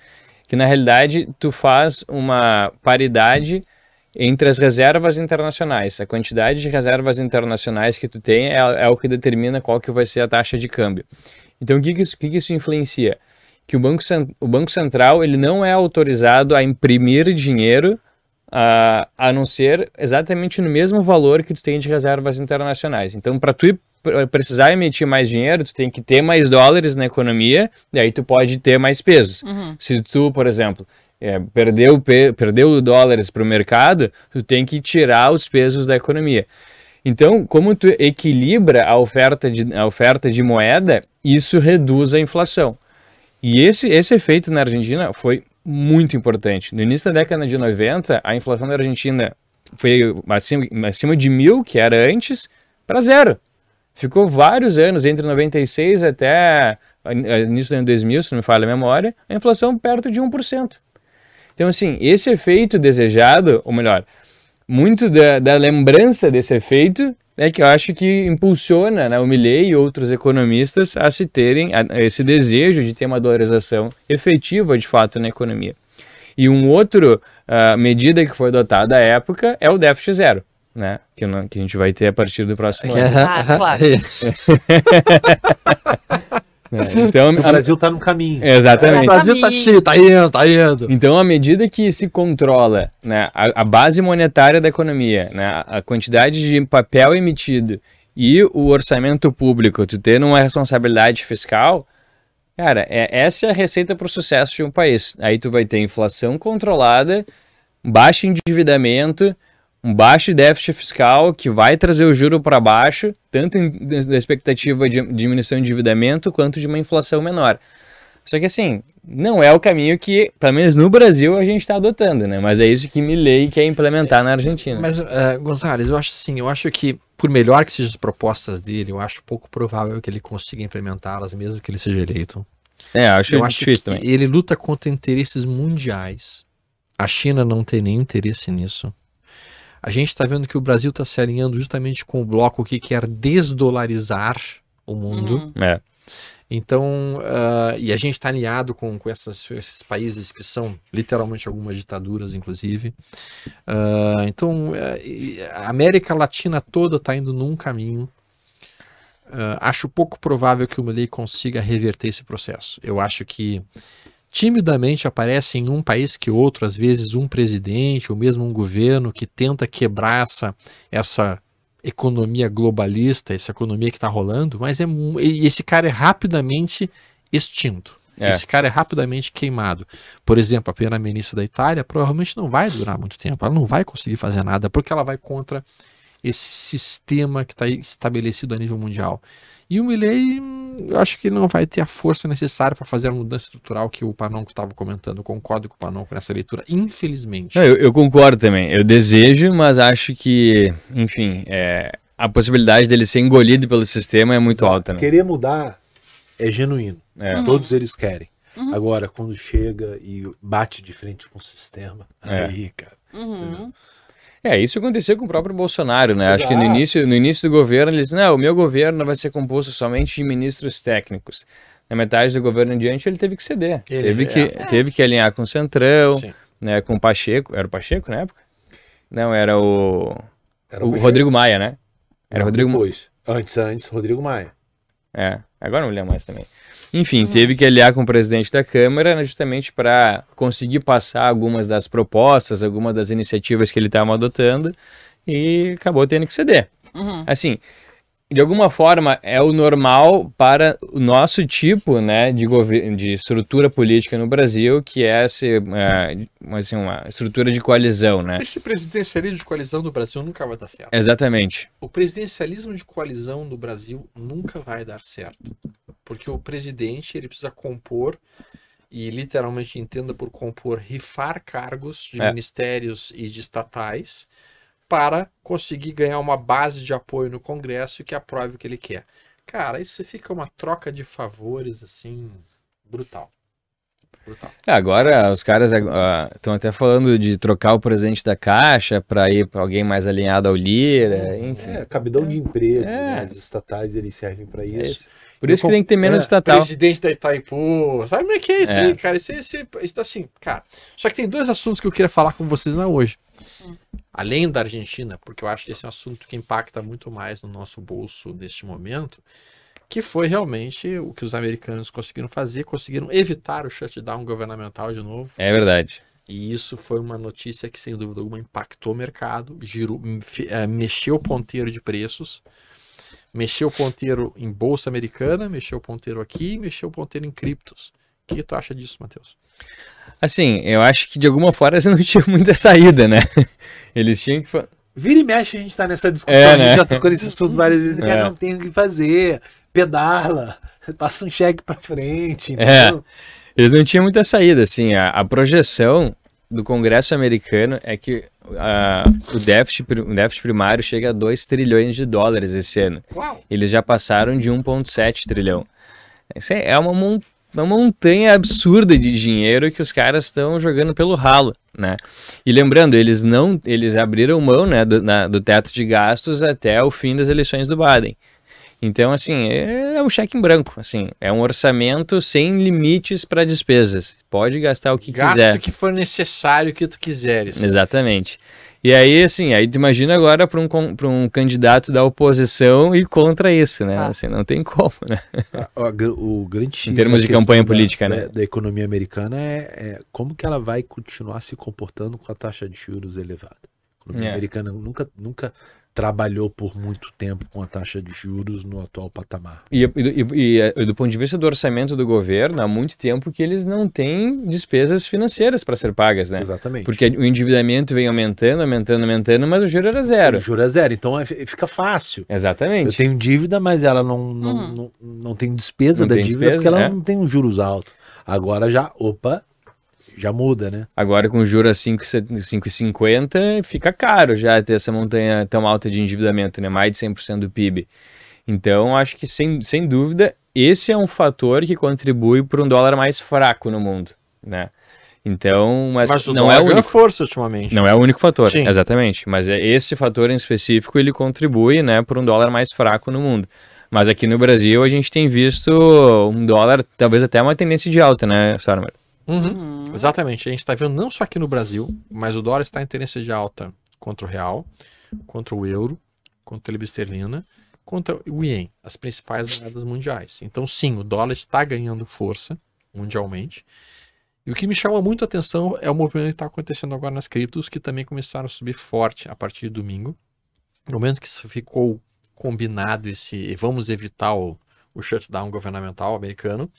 que na realidade tu faz uma paridade entre as reservas internacionais. A quantidade de reservas internacionais que tu tem é, é o que determina qual que vai ser a taxa de câmbio. Então, o que, que, isso, que, que isso influencia? Que o Banco, o Banco Central ele não é autorizado a imprimir dinheiro a, a não ser exatamente no mesmo valor que tu tem de reservas internacionais. Então, para tu precisar emitir mais dinheiro, tu tem que ter mais dólares na economia, e aí tu pode ter mais pesos. Uhum. Se tu, por exemplo, é, perdeu, pe- perdeu dólares para o mercado, tu tem que tirar os pesos da economia. Então, como tu equilibra a oferta de, a oferta de moeda, isso reduz a inflação. E esse, esse efeito na Argentina foi muito importante. No início da década de 90, a inflação da Argentina foi acima, acima de mil, que era antes, para zero. Ficou vários anos, entre 96 até início do ano 2000, se não me falha a memória, a inflação perto de 1%. Então, assim, esse efeito desejado, ou melhor, muito da, da lembrança desse efeito é que eu acho que impulsiona né, o Milley e outros economistas a se terem a- esse desejo de ter uma dolarização efetiva, de fato, na economia. E um outro ah, medida que foi adotada à época é o déficit zero, né, que, não- que a gente vai ter a partir do próximo ano. Ah, claro. né. Então, O a- Brasil tá no caminho. O exatamente. Brasil tá cheio, tá indo, tá indo. Então, à medida que se controla né, a, a base monetária da economia, né, a a quantidade de papel emitido e o orçamento público, tu tendo uma responsabilidade fiscal, cara, é, essa é a receita para o sucesso de um país. Aí tu vai ter inflação controlada, baixo endividamento, um baixo déficit fiscal que vai trazer o juro para baixo, tanto da expectativa de diminuição de endividamento quanto de uma inflação menor. Só que assim, não é o caminho que, pelo menos no Brasil, a gente está adotando, né? Mas é isso que Milley quer implementar na Argentina. Mas, eh, Gonzalez, eu acho assim, eu acho que, por melhor que sejam as propostas dele, eu acho pouco provável que ele consiga implementá-las, mesmo que ele seja eleito. É, acho, eu acho difícil que também. ele luta contra interesses mundiais. A China não tem nenhum interesse nisso. A gente está vendo que o Brasil está se alinhando justamente com o bloco que quer desdolarizar o mundo. Uhum. É. Então, ah, e a gente está alinhado com, com essas- esses países que são literalmente algumas ditaduras, inclusive. Ah, então, e a América Latina toda está indo num caminho. Ah, acho pouco provável que o Milley consiga reverter esse processo. Eu acho que timidamente aparece em um país que outro, às vezes um presidente ou mesmo um governo que tenta quebrar essa, essa economia globalista, essa economia que está rolando, mas é esse cara é rapidamente extinto. É. Esse cara é rapidamente queimado. Por exemplo, a primeira-ministra da Itália provavelmente não vai durar muito tempo, ela não vai conseguir fazer nada, porque ela vai contra esse sistema que está estabelecido a nível mundial. E o Milley, hum, eu acho que não vai ter a força necessária para fazer a mudança estrutural que o Panonco estava comentando. Eu concordo com o Panonco nessa leitura, infelizmente. Não, eu, eu concordo também. Eu desejo, mas acho que, enfim, é, a possibilidade dele ser engolido pelo sistema é muito alta, né? Querer mudar é genuíno. É. Todos eles querem. Uhum. Agora, quando chega e bate de frente com o sistema, É. aí, cara. Uhum. É, isso aconteceu com o próprio Bolsonaro, né? Acho que no Exato. início, no início do governo, eles não, o meu governo vai ser composto somente de ministros técnicos. Na metade do governo em diante, ele teve que ceder. Ele- teve, que, é. teve que alinhar com o Centrão, Sim. né, com o Pacheco. Era o Pacheco na época? Não, era o, Era o Pacheco. Rodrigo Maia, né? Era Não, o Rodrigo Maia. Antes, antes, Rodrigo Maia. É, agora não me lembro mais também. Enfim, teve que aliar com o presidente da Câmara né, justamente para conseguir passar algumas das propostas, algumas das iniciativas que ele estava adotando e acabou tendo que ceder. Uhum. Assim, de alguma forma é o normal para o nosso tipo né, de, de estrutura política no Brasil, que é esse, é, assim, uma estrutura de coalizão, né? Esse presidencialismo de coalizão do Brasil nunca vai dar certo. Exatamente. O presidencialismo de coalizão no Brasil nunca vai dar certo. Porque o presidente ele precisa compor, e literalmente entenda por compor, rifar cargos de É. ministérios e de estatais para conseguir ganhar uma base de apoio no Congresso que aprove o que ele quer. Cara, isso fica uma troca de favores assim brutal. Brutal. É, Agora os caras estão até falando de trocar o presidente da Caixa para ir para alguém mais alinhado ao Lira, enfim. É, cabidão de emprego, É. né? As estatais eles servem para É isso. isso. Por isso que tem que ter menos É, estatal. Presidente da Itaipu, sabe como é que é isso É. aí, cara? Isso, isso, isso assim, cara. Só que tem dois assuntos que eu queria falar com vocês na hoje. Além da Argentina, porque eu acho que esse é um assunto que impacta muito mais no nosso bolso neste momento. que foi realmente o que os americanos conseguiram fazer, conseguiram evitar o shutdown governamental de novo. É verdade. E isso foi uma notícia que, sem dúvida alguma, impactou o mercado, girou, eh, mexeu o ponteiro de preços, mexeu o ponteiro em bolsa americana, mexeu o ponteiro aqui, mexeu o ponteiro em criptos. O que tu acha disso, Matheus? Assim, eu acho que de alguma forma eles não tinham muita saída, né? Eles tinham que. Vira e mexe, a gente tá nessa discussão. É, a gente né? já tocou nesse assunto várias vezes. Cara, É. não tem o que fazer. Pedala. Passa um cheque pra frente. É. Eles não tinham muita saída, assim. A, a projeção do Congresso americano é que ah, o, déficit, o déficit primário chega a 2 trilhões de dólares esse ano. Uau! Eles já passaram de 1,7 trilhão. Isso é uma, mon- uma montanha absurda de dinheiro que os caras estão jogando pelo ralo, né? E lembrando, eles não, eles abriram mão, né, do, na- do teto de gastos até o fim das eleições do Biden. Então, assim, é um cheque em branco, assim, é um orçamento sem limites para despesas. Pode gastar o que Gasto quiser. que for necessário que tu quiseres. Exatamente. E aí, assim, aí tu imagina agora para um, pra um candidato da oposição e contra isso, né? Ah. Assim, não tem como, né? A- a o grande X Em termos da de campanha política, da, né? Da economia americana é, é como que ela vai continuar se comportando com a taxa de juros elevada. A economia É. americana nunca, nunca trabalhou por muito tempo com a taxa de juros no atual patamar. E, e- e- e, do ponto de vista do orçamento do governo, há muito tempo que eles não têm despesas financeiras para ser pagas, né? Exatamente. Porque o endividamento vem aumentando, aumentando, aumentando, mas o juro era O zero. juro é zero, então é- fica fácil. Eu Exatamente. tenho dívida, mas ela não, não, Uhum. não, não tem despesa Não da tem dívida despesa, porque ela é. não tem um juros alto. Agora já, opa, já muda, né? Agora com o juro a 5 5,50 fica caro já ter essa montanha tão alta de endividamento, né? Mais de 100% do PIB. Então, acho que sem, sem dúvida, esse é um fator que contribui para um dólar mais fraco no mundo, né? Então, mas, Mas o não dólar é o único. força ultimamente. Não é o único fator, Sim. exatamente. Mas é esse fator em específico ele contribui, né, para um dólar mais fraco no mundo. Mas aqui no Brasil a gente tem visto um dólar talvez até uma tendência de alta, né, Sarmer? Uhum. Exatamente. A gente está vendo não só aqui no Brasil, mas o dólar está em tendência de alta contra o real, contra o euro, contra a libra esterlina, contra o ien, as principais moedas mundiais. Então, sim, o dólar está ganhando força mundialmente. E o que me chama muito a atenção é o movimento que está acontecendo agora nas criptos, que também começaram a subir forte a partir de domingo. No momento que isso ficou combinado, esse vamos evitar o, o shutdown governamental americano,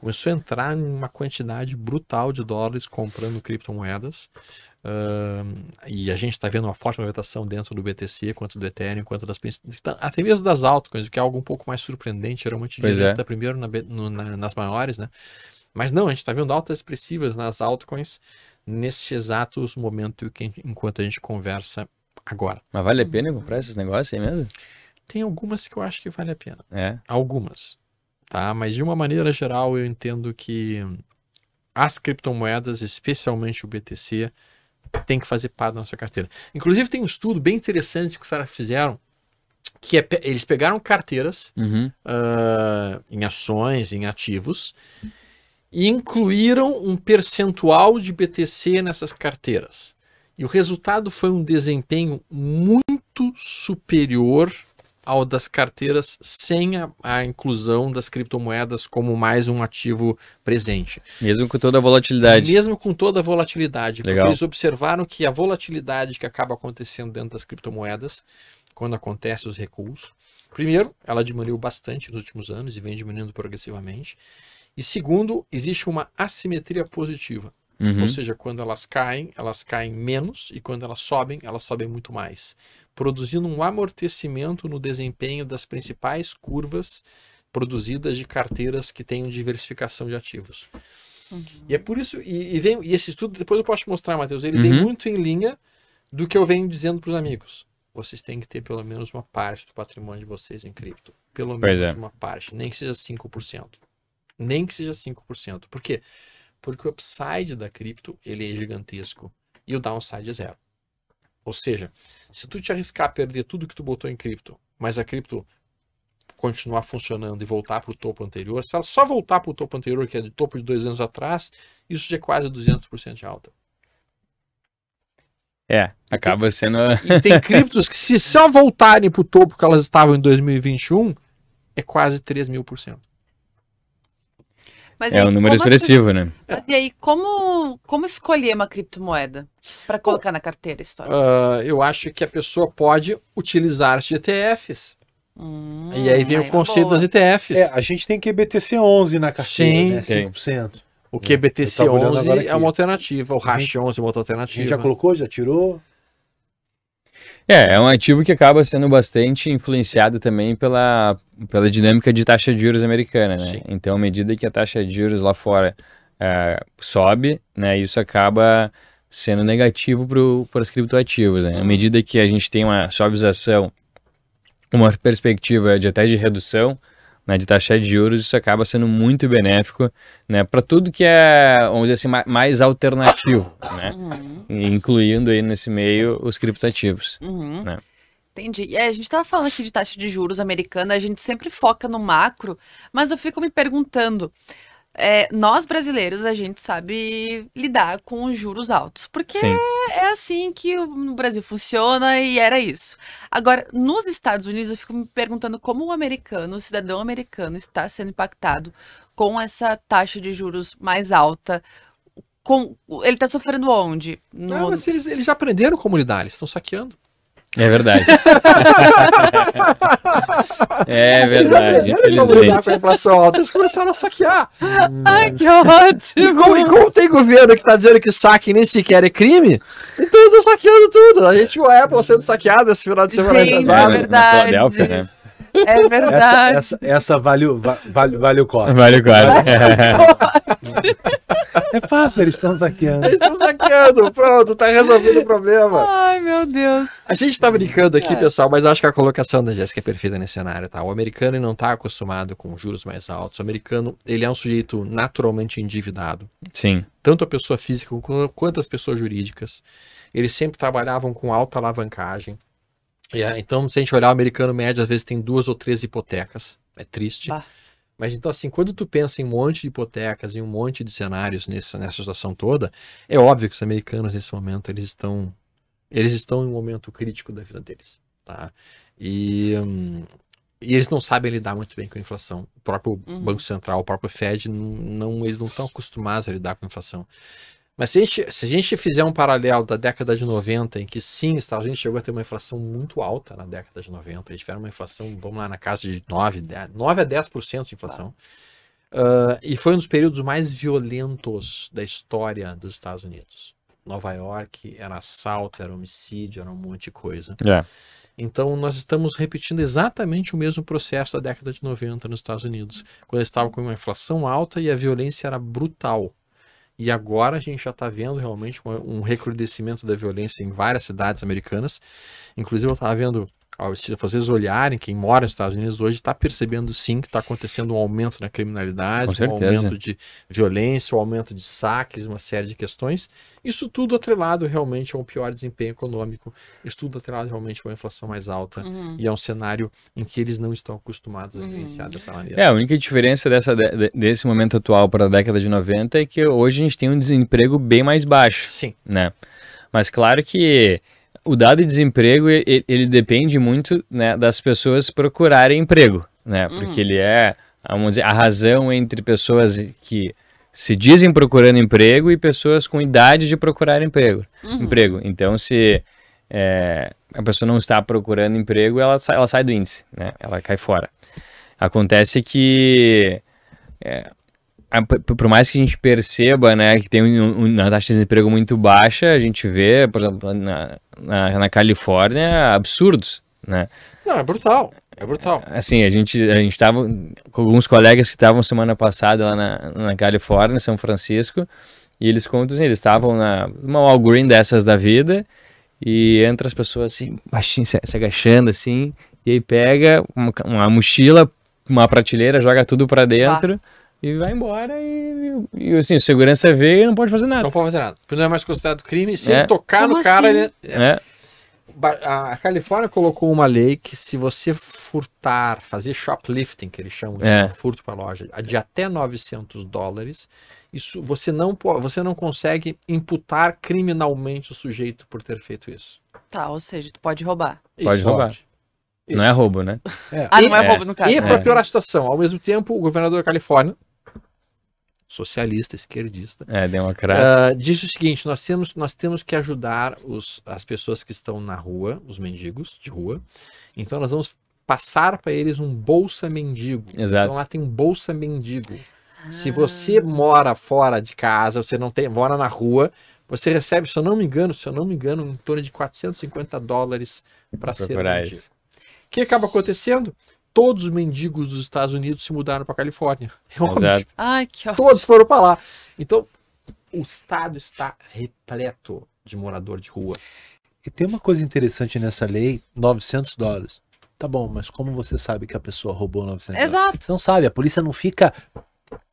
começou a entrar em uma quantidade brutal de dólares comprando criptomoedas. Ahn, e a gente está vendo uma forte movimentação dentro do BTC, quanto do Ethereum, quanto das principais. Até mesmo das altcoins, o que é algo um pouco mais surpreendente. Geralmente Pois é. direta primeiro na no- na- nas maiores, né? Mas não, a gente está vendo altas expressivas nas altcoins nesse exato momento que, enquanto a gente conversa agora. Mas vale a pena comprar esses negócios aí mesmo? Tem algumas que eu acho que vale a pena. É. Algumas, tá? Mas de uma maneira geral eu entendo que as criptomoedas, especialmente o BTC, tem que fazer parte da nossa carteira. Inclusive tem um estudo bem interessante que os caras fizeram, que é, eles pegaram carteiras Uhum. ah, em ações, em ativos, e incluíram um percentual de BTC nessas carteiras. E o resultado foi um desempenho muito superior ao das carteiras sem a, a inclusão das criptomoedas como mais um ativo presente. Mesmo com toda a volatilidade. Mesmo com toda a volatilidade. Legal. Porque eles observaram que a volatilidade que acaba acontecendo dentro das criptomoedas, quando acontecem os recuos, primeiro, ela diminuiu bastante nos últimos anos e vem diminuindo progressivamente. E segundo, existe uma assimetria positiva. Uhum. Ou seja, quando elas caem, elas caem menos e quando elas sobem, elas sobem muito mais, produzindo um amortecimento no desempenho das principais curvas produzidas de carteiras que tenham diversificação de ativos. E é por isso, e, e, vem, e esse estudo, depois eu posso te mostrar, Matheus, ele vem Uhum. muito em linha do que eu venho dizendo para os amigos. Vocês têm que ter pelo menos uma parte do patrimônio de vocês em cripto. Pelo Pois menos é. uma parte, nem que seja 5%. Nem que seja 5%. Por quê? Porque o upside da cripto, ele é gigantesco e o downside é zero. Ou seja, se tu te arriscar a perder tudo que tu botou em cripto, mas a cripto continuar funcionando e voltar para o topo anterior, se ela só voltar para o topo anterior, que é de topo de dois anos atrás, isso já é quase 200% de alta. É, acaba sendo. E tem criptos que se só voltarem para o topo que elas estavam em 2021, é quase 3 mil por cento. Mas É aí, um número expressivo, né? Mas e aí, como, como escolher uma criptomoeda para colocar na carteira histórica? Ah, eu acho que a pessoa pode utilizar ETFs. Hum, e aí vem é o uma conceito boa. das ETFs. É, a gente tem QBTC 11 na carteira, Sim. né? Tem. 5%. O Eu QBTC tava olhando 11 agora é aqui. uma alternativa, o A Hash gente- 11 é uma outra A gente alternativa. já colocou, já tirou? É, é um ativo que acaba sendo bastante influenciado também pela, pela dinâmica de taxa de juros americana, né? Sim. Então, à medida que a taxa de juros lá fora eh, sobe, né, isso acaba sendo negativo para os criptoativos, né? À medida que a gente tem uma suavização, uma perspectiva de até de redução né, de taxa de juros, isso acaba sendo muito benéfico né, para tudo que é, vamos dizer assim, ma- mais alternativo, né? Uhum, incluindo aí nesse meio os criptoativos. uhum. Né. Entendi. E a gente estava falando aqui de taxa de juros americana, a gente sempre foca no macro, mas eu fico me perguntando. É, nós brasileiros, a gente sabe lidar com os juros altos, porque Sim. é assim que o Brasil funciona e era isso. Agora, nos Estados Unidos, eu fico me perguntando como o americano, o cidadão americano, está sendo impactado com essa taxa de juros mais alta. Com, ele está sofrendo onde? No- Não, mas eles, eles já aprenderam como lidar, eles estão saqueando. É verdade. é verdade, infelizmente. com a inflação alta, eles começaram a saquear. Ai, que E ótimo! como, e como tem governo que tá dizendo que saque nem sequer é crime, então eu tô saqueando tudo. A gente a Apple sendo saqueada esse final de semana Gente, é verdade. Filadélfia, né? É Essa, verdade. essa, essa vale, o- va- vale, vale o código. Vale o quadro. É fácil, eles estão saqueando. Eles estão saqueando, pronto, tá resolvido o problema. Ai, meu Deus. A gente tá brincando aqui, É. pessoal, mas acho que a colocação da Jéssica é perfeita nesse cenário, tá? O americano não tá acostumado com juros mais altos. O americano, ele é um sujeito naturalmente endividado. Sim, Tanto a pessoa física qu- quanto as pessoas jurídicas. Eles sempre trabalhavam com alta alavancagem. É, então, se a gente olhar o americano médio, às vezes tem duas ou três hipotecas. É triste. Mas então, assim, quando tu pensa em um monte de hipotecas e um monte de cenários nessa, nessa situação toda, é óbvio que os americanos, nesse momento, eles estão. Eles estão em um momento crítico da vida deles. Tá? E, hum, e eles não sabem lidar muito bem com a inflação. O próprio Uhum. Banco Central, o próprio Fed, não, não- eles não estão acostumados a lidar com a inflação. Mas se a, gente, se a gente fizer um paralelo da década de 90, em que sim, os Estados Unidos chegou a ter uma inflação muito alta na década de 90, eles tiveram uma inflação, vamos lá, na casa de 9, 10, 9 a 10% de inflação. Ah, e foi um dos períodos mais violentos da história dos Estados Unidos. Nova York era assalto, era homicídio, era um monte de coisa. é. Então, nós estamos repetindo exatamente o mesmo processo da década de 90 nos Estados Unidos, quando eles estavam com uma inflação alta e a violência era brutal. E agora a gente já está vendo realmente um, recrudescimento da violência em várias cidades americanas. Inclusive, eu estava vendo, se vocês olharem, quem mora nos Estados Unidos hoje está percebendo sim que está acontecendo um aumento na criminalidade, um aumento de violência, um aumento de saques, uma série de questões. Isso tudo atrelado realmente a um pior desempenho econômico, isso tudo atrelado realmente a uma inflação mais alta. Uhum. E é um cenário em que eles não estão acostumados a Uhum. vivenciar dessa maneira. É, a única diferença dessa, de- de- desse momento atual para a década de 90 é que hoje a gente tem um desemprego bem mais baixo, Sim, né? Mas claro que o dado de desemprego, e- e- ele, depende muito né, das pessoas procurarem emprego, né? Porque ele é, vamos dizer, a razão entre pessoas que se dizem procurando emprego e pessoas com idade de procurar emprego. Uhum. emprego. Então, se é, a pessoa não está procurando emprego, ela sai, ela sai do índice, né? Ela cai fora. Acontece que, é, por mais que a gente perceba, né, que tem um- um- uma taxa de desemprego muito baixa, a gente vê, por exemplo, na, na, na Califórnia, absurdos, né? não, é brutal, é brutal. Assim, a gente a gente estava com alguns colegas que estavam semana passada lá na, na Califórnia, em São Francisco, e eles contam assim, eles estavam na uma Walgreen dessas da vida e entra as pessoas assim, baixinho, se, se agachando assim, e aí pega uma, uma mochila, uma prateleira, joga tudo pra dentro e vai embora e, e, assim, o segurança vê e não pode fazer nada. Não pode fazer nada. Não é mais considerado crime. Se É. ele tocar Como no cara, assim? ele, É, Ba- A Califórnia colocou uma lei que se você furtar, fazer shoplifting, que eles chamam É. de furto para loja, de até 900 dólares, isso você não você não consegue imputar criminalmente o sujeito por ter feito isso. Tá, ou seja, tu pode roubar. Pode Isso roubar. Não é roubo, né? Ah, não é É. roubo no caso. E para piorar a situação, ao mesmo tempo, o governador da Califórnia, socialista, esquerdista, É, democrata. ah, disse o seguinte: nós temos, nós temos que ajudar os, as pessoas que estão na rua, os mendigos de rua. Então nós vamos passar para eles um bolsa mendigo. Exato. Então lá tem um bolsa mendigo. Ah. Se você mora fora de casa, você não tem, mora na rua, você recebe, se eu não me engano, se eu não me engano, em torno de 450 dólares para ser mendigo. O que acaba acontecendo? Todos os mendigos dos Estados Unidos se mudaram para Califórnia. Realmente. Ai, que ótimo. Todos foram para lá. Então, o estado está repleto de morador de rua. E tem uma coisa interessante nessa lei, 900 dólares. Tá bom, mas como você sabe que a pessoa roubou 900 dólares? Exato. Você não sabe, a polícia não fica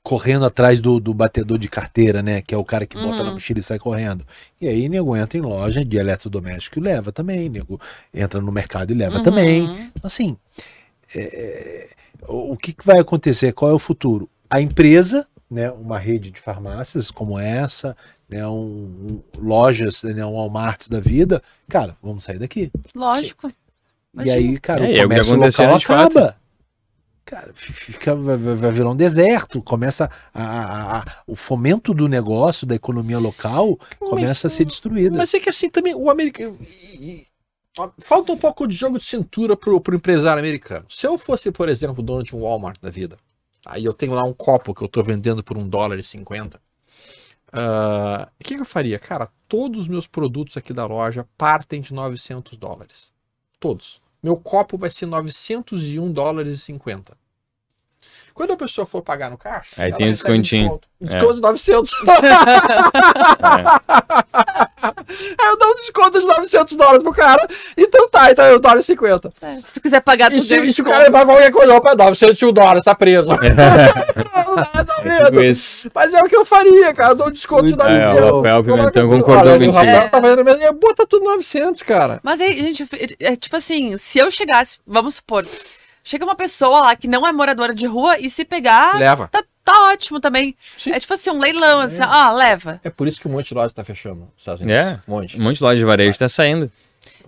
correndo atrás do, do batedor de carteira, né? Que é o cara que bota Uhum. na mochila e sai correndo. E aí, nego entra em loja de eletrodoméstico e leva também, nego entra no mercado e leva Uhum. também. Assim, é, o o que, que vai acontecer? Qual é o futuro? A empresa, né, uma rede de farmácias como essa, né, um, um- lojas, né, um Walmart da vida, cara, vamos sair daqui. Lógico. E Imagina. aí, cara, É, e é o o comércio aconteceu local de fato. acaba. Cara, fi- fica, vai, virar um deserto. Começa a, a- a- o fomento do negócio, da economia local, começa a ser destruída. Mas é que assim também o americano. Falta um pouco de jogo de cintura pro, pro empresário americano. Se eu fosse, por exemplo, dono de um Walmart da vida, aí eu tenho lá um copo que eu tô vendendo por um dólar e cinquenta. ah, O que, eu faria? Cara, todos os meus produtos aqui da loja partem de 900 dólares. Todos. Meu copo vai ser 901 dólares e 50. Quando a pessoa for pagar no caixa, Aí tem um descontinho. Desconto, um desconto de 900. Aí eu dou um desconto de 900 dólares pro cara. Então tá, então eu dólar e 50. É, Se quiser pagar E tudo, se, e se o desconto. cara levar qualquer coisa, opa, 901 dólares, tá preso. Não É. Mas é o que eu faria, cara. Eu dou um desconto de Muito É, 900. o Rafael Coloca Pimentão concordou Olha, o. Rafael tá fazendo mesmo. Bota tudo 900, cara. Mas aí, gente, é tipo assim, se eu chegasse, vamos supor, chega uma pessoa lá que não é moradora de rua e se pegar, Leva. tá, tá ótimo também. Sim. É tipo assim, um leilão, assim, ah, leva. É por isso que um monte de loja tá fechando nos Estados Unidos. É, Um monte. um monte de loja de varejo tá saindo.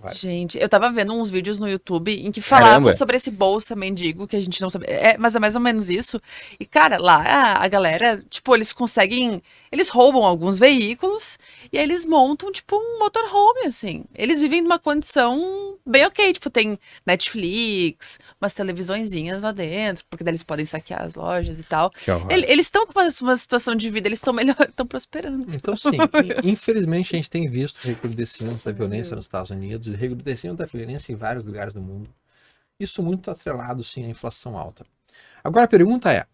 Vai. Gente, eu tava vendo uns vídeos no YouTube em que falavam Caramba. sobre esse bolsa mendigo que a gente não sabe. É, mas é mais ou menos isso. E, cara, lá a, a galera, tipo, eles conseguem. Eles roubam alguns veículos e aí eles montam, tipo, um motorhome, assim. Eles vivem numa condição bem ok. Tipo, tem Netflix, umas televisõezinhas lá dentro, porque daí eles podem saquear as lojas e tal. Eles estão com uma, uma situação de vida, eles estão melhor, estão prosperando. Então, sim, infelizmente a gente tem visto o recrudescimento da violência nos Estados Unidos o recrudescimento da violência em vários lugares do mundo. Isso muito atrelado, sim, à inflação alta. Agora a pergunta é: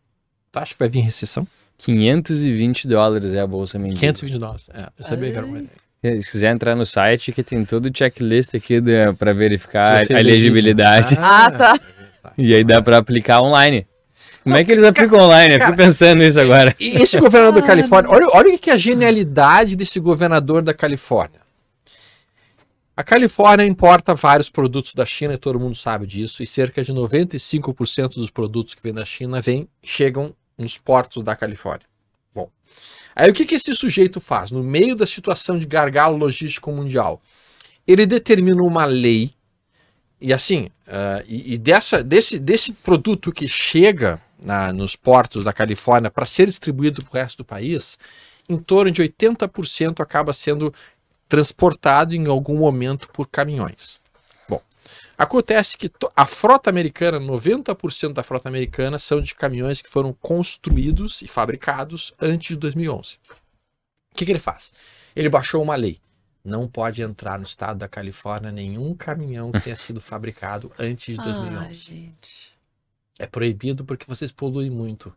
tu acha que vai vir recessão? 520 dólares é a bolsa mendiga. 520 dólares. É, eu sabia que era uma ideia. Se quiser entrar no site, que tem todo o checklist aqui pra verificar a é elegibilidade. Ah, tá. E aí dá pra aplicar online. Como é que eles aplicam online? Eu fico pensando nisso agora. E esse governador da Califórnia, olha, olha o que é a genialidade desse governador da Califórnia. A Califórnia importa vários produtos da China, e todo mundo sabe disso, e cerca de 95% dos produtos que vêm da China vêm, chegam nos portos da Califórnia. Bom, aí o que, que esse sujeito faz? No meio da situação de gargalo logístico mundial, ele determina uma lei, e assim, ah, e, e dessa, desse, desse produto que chega na- nos portos da Califórnia para ser distribuído para o resto do país, em torno de 80% acaba sendo transportado em algum momento por caminhões. Acontece que a frota americana, 90% da frota americana são de caminhões que foram construídos e fabricados antes de 2011. O que, que ele faz? Ele baixou uma lei. Não pode entrar no estado da Califórnia nenhum caminhão que tenha sido fabricado antes de 2011. Ah, gente. É proibido porque vocês poluem muito.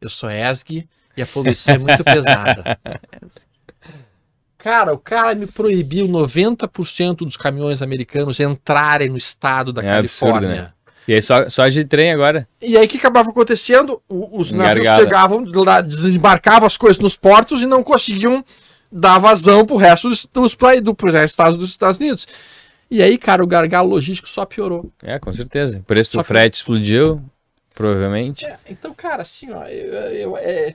Eu sou ESG e a poluição é muito pesada. Cara, o cara me proibiu 90% dos caminhões americanos entrarem no estado da É absurdo, Califórnia. né? E aí só, só de trem agora. E aí o que acabava acontecendo? Os navios Engargada. chegavam, desembarcavam as coisas nos portos e não conseguiam dar vazão pro resto dos, dos, do, pro resto dos Estados- dos Estados Unidos. E aí, cara, o gargalo logístico só piorou. É, com certeza. O preço Só do frete explodiu, provavelmente. É, então, cara, assim, ó, eu, eu- é,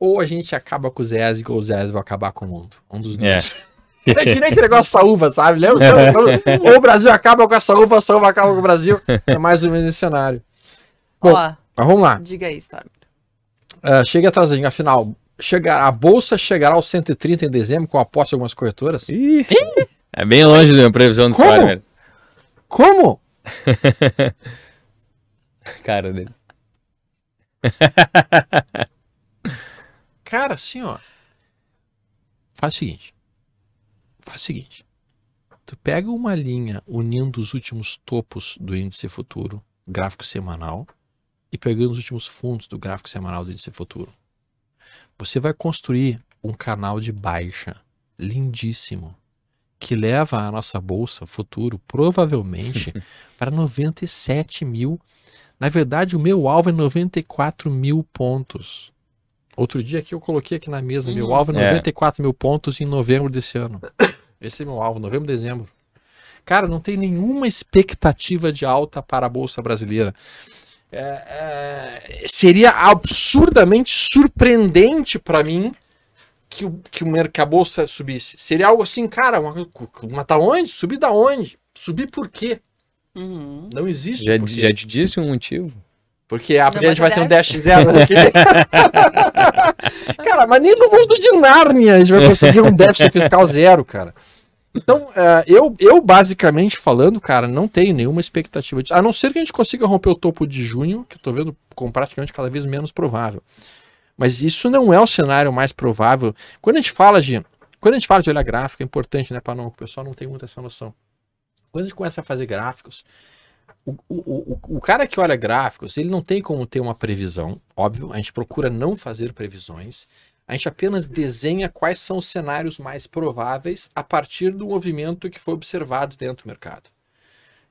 ou a gente acaba com o Zésig ou o Zésig vai acabar com o mundo. Um dos É. dois. É que nem aquele negócio da uva, sabe? Lembra? Ou o Brasil acaba com essa uva, essa uva acaba com o Brasil. É mais ou menos esse cenário. Bom, Ó, Mas vamos lá. diga aí, Storm. Uh, chega atrasadinho, afinal, chegar, a bolsa chegará aos 130 em dezembro com aposta de algumas corretoras? Ih, é bem longe da minha previsão do Como? Stormer. Como? Cara dele. Cara, assim, ó. Faz o seguinte. Faz o seguinte. Tu pega uma linha unindo os últimos topos do índice futuro, gráfico semanal, e pegando os últimos fundos do gráfico semanal do índice futuro. Você vai construir um canal de baixa lindíssimo que leva a nossa bolsa futuro provavelmente para 97 mil. Na verdade, o meu alvo é 94 mil pontos. Outro dia que eu coloquei aqui na mesa, meu Uhum. alvo é É. 94 mil pontos em novembro desse ano. Esse é meu alvo, novembro, dezembro. Cara, não tem nenhuma expectativa de alta para a Bolsa Brasileira. É, é, seria absurdamente surpreendente para mim que, o, que, o que a Bolsa subisse. Seria algo assim, cara, uma, mas tá onde? Subir da onde? Subir por quê? Uhum. Não existe Já, já te disse um motivo? Porque a, gente vai mas ter é um dash zero aqui. cara, mas nem no mundo de Nárnia a gente vai conseguir um déficit fiscal zero, cara. Então, eh, eu, eu basicamente falando, cara, não tenho nenhuma expectativa disso. A não ser que a gente consiga romper o topo de junho, que eu tô vendo com praticamente cada vez menos provável. Mas isso não é o cenário mais provável. Quando a gente fala de. Quando a gente fala de olhar gráfico, é importante, né, para não, o pessoal não tem muita essa noção. Quando a gente começa a fazer gráficos, o, o, o, o cara que olha gráficos, ele não tem como ter uma previsão, óbvio, a gente procura não fazer previsões, a gente apenas desenha quais são os cenários mais prováveis a partir do movimento que foi observado dentro do mercado.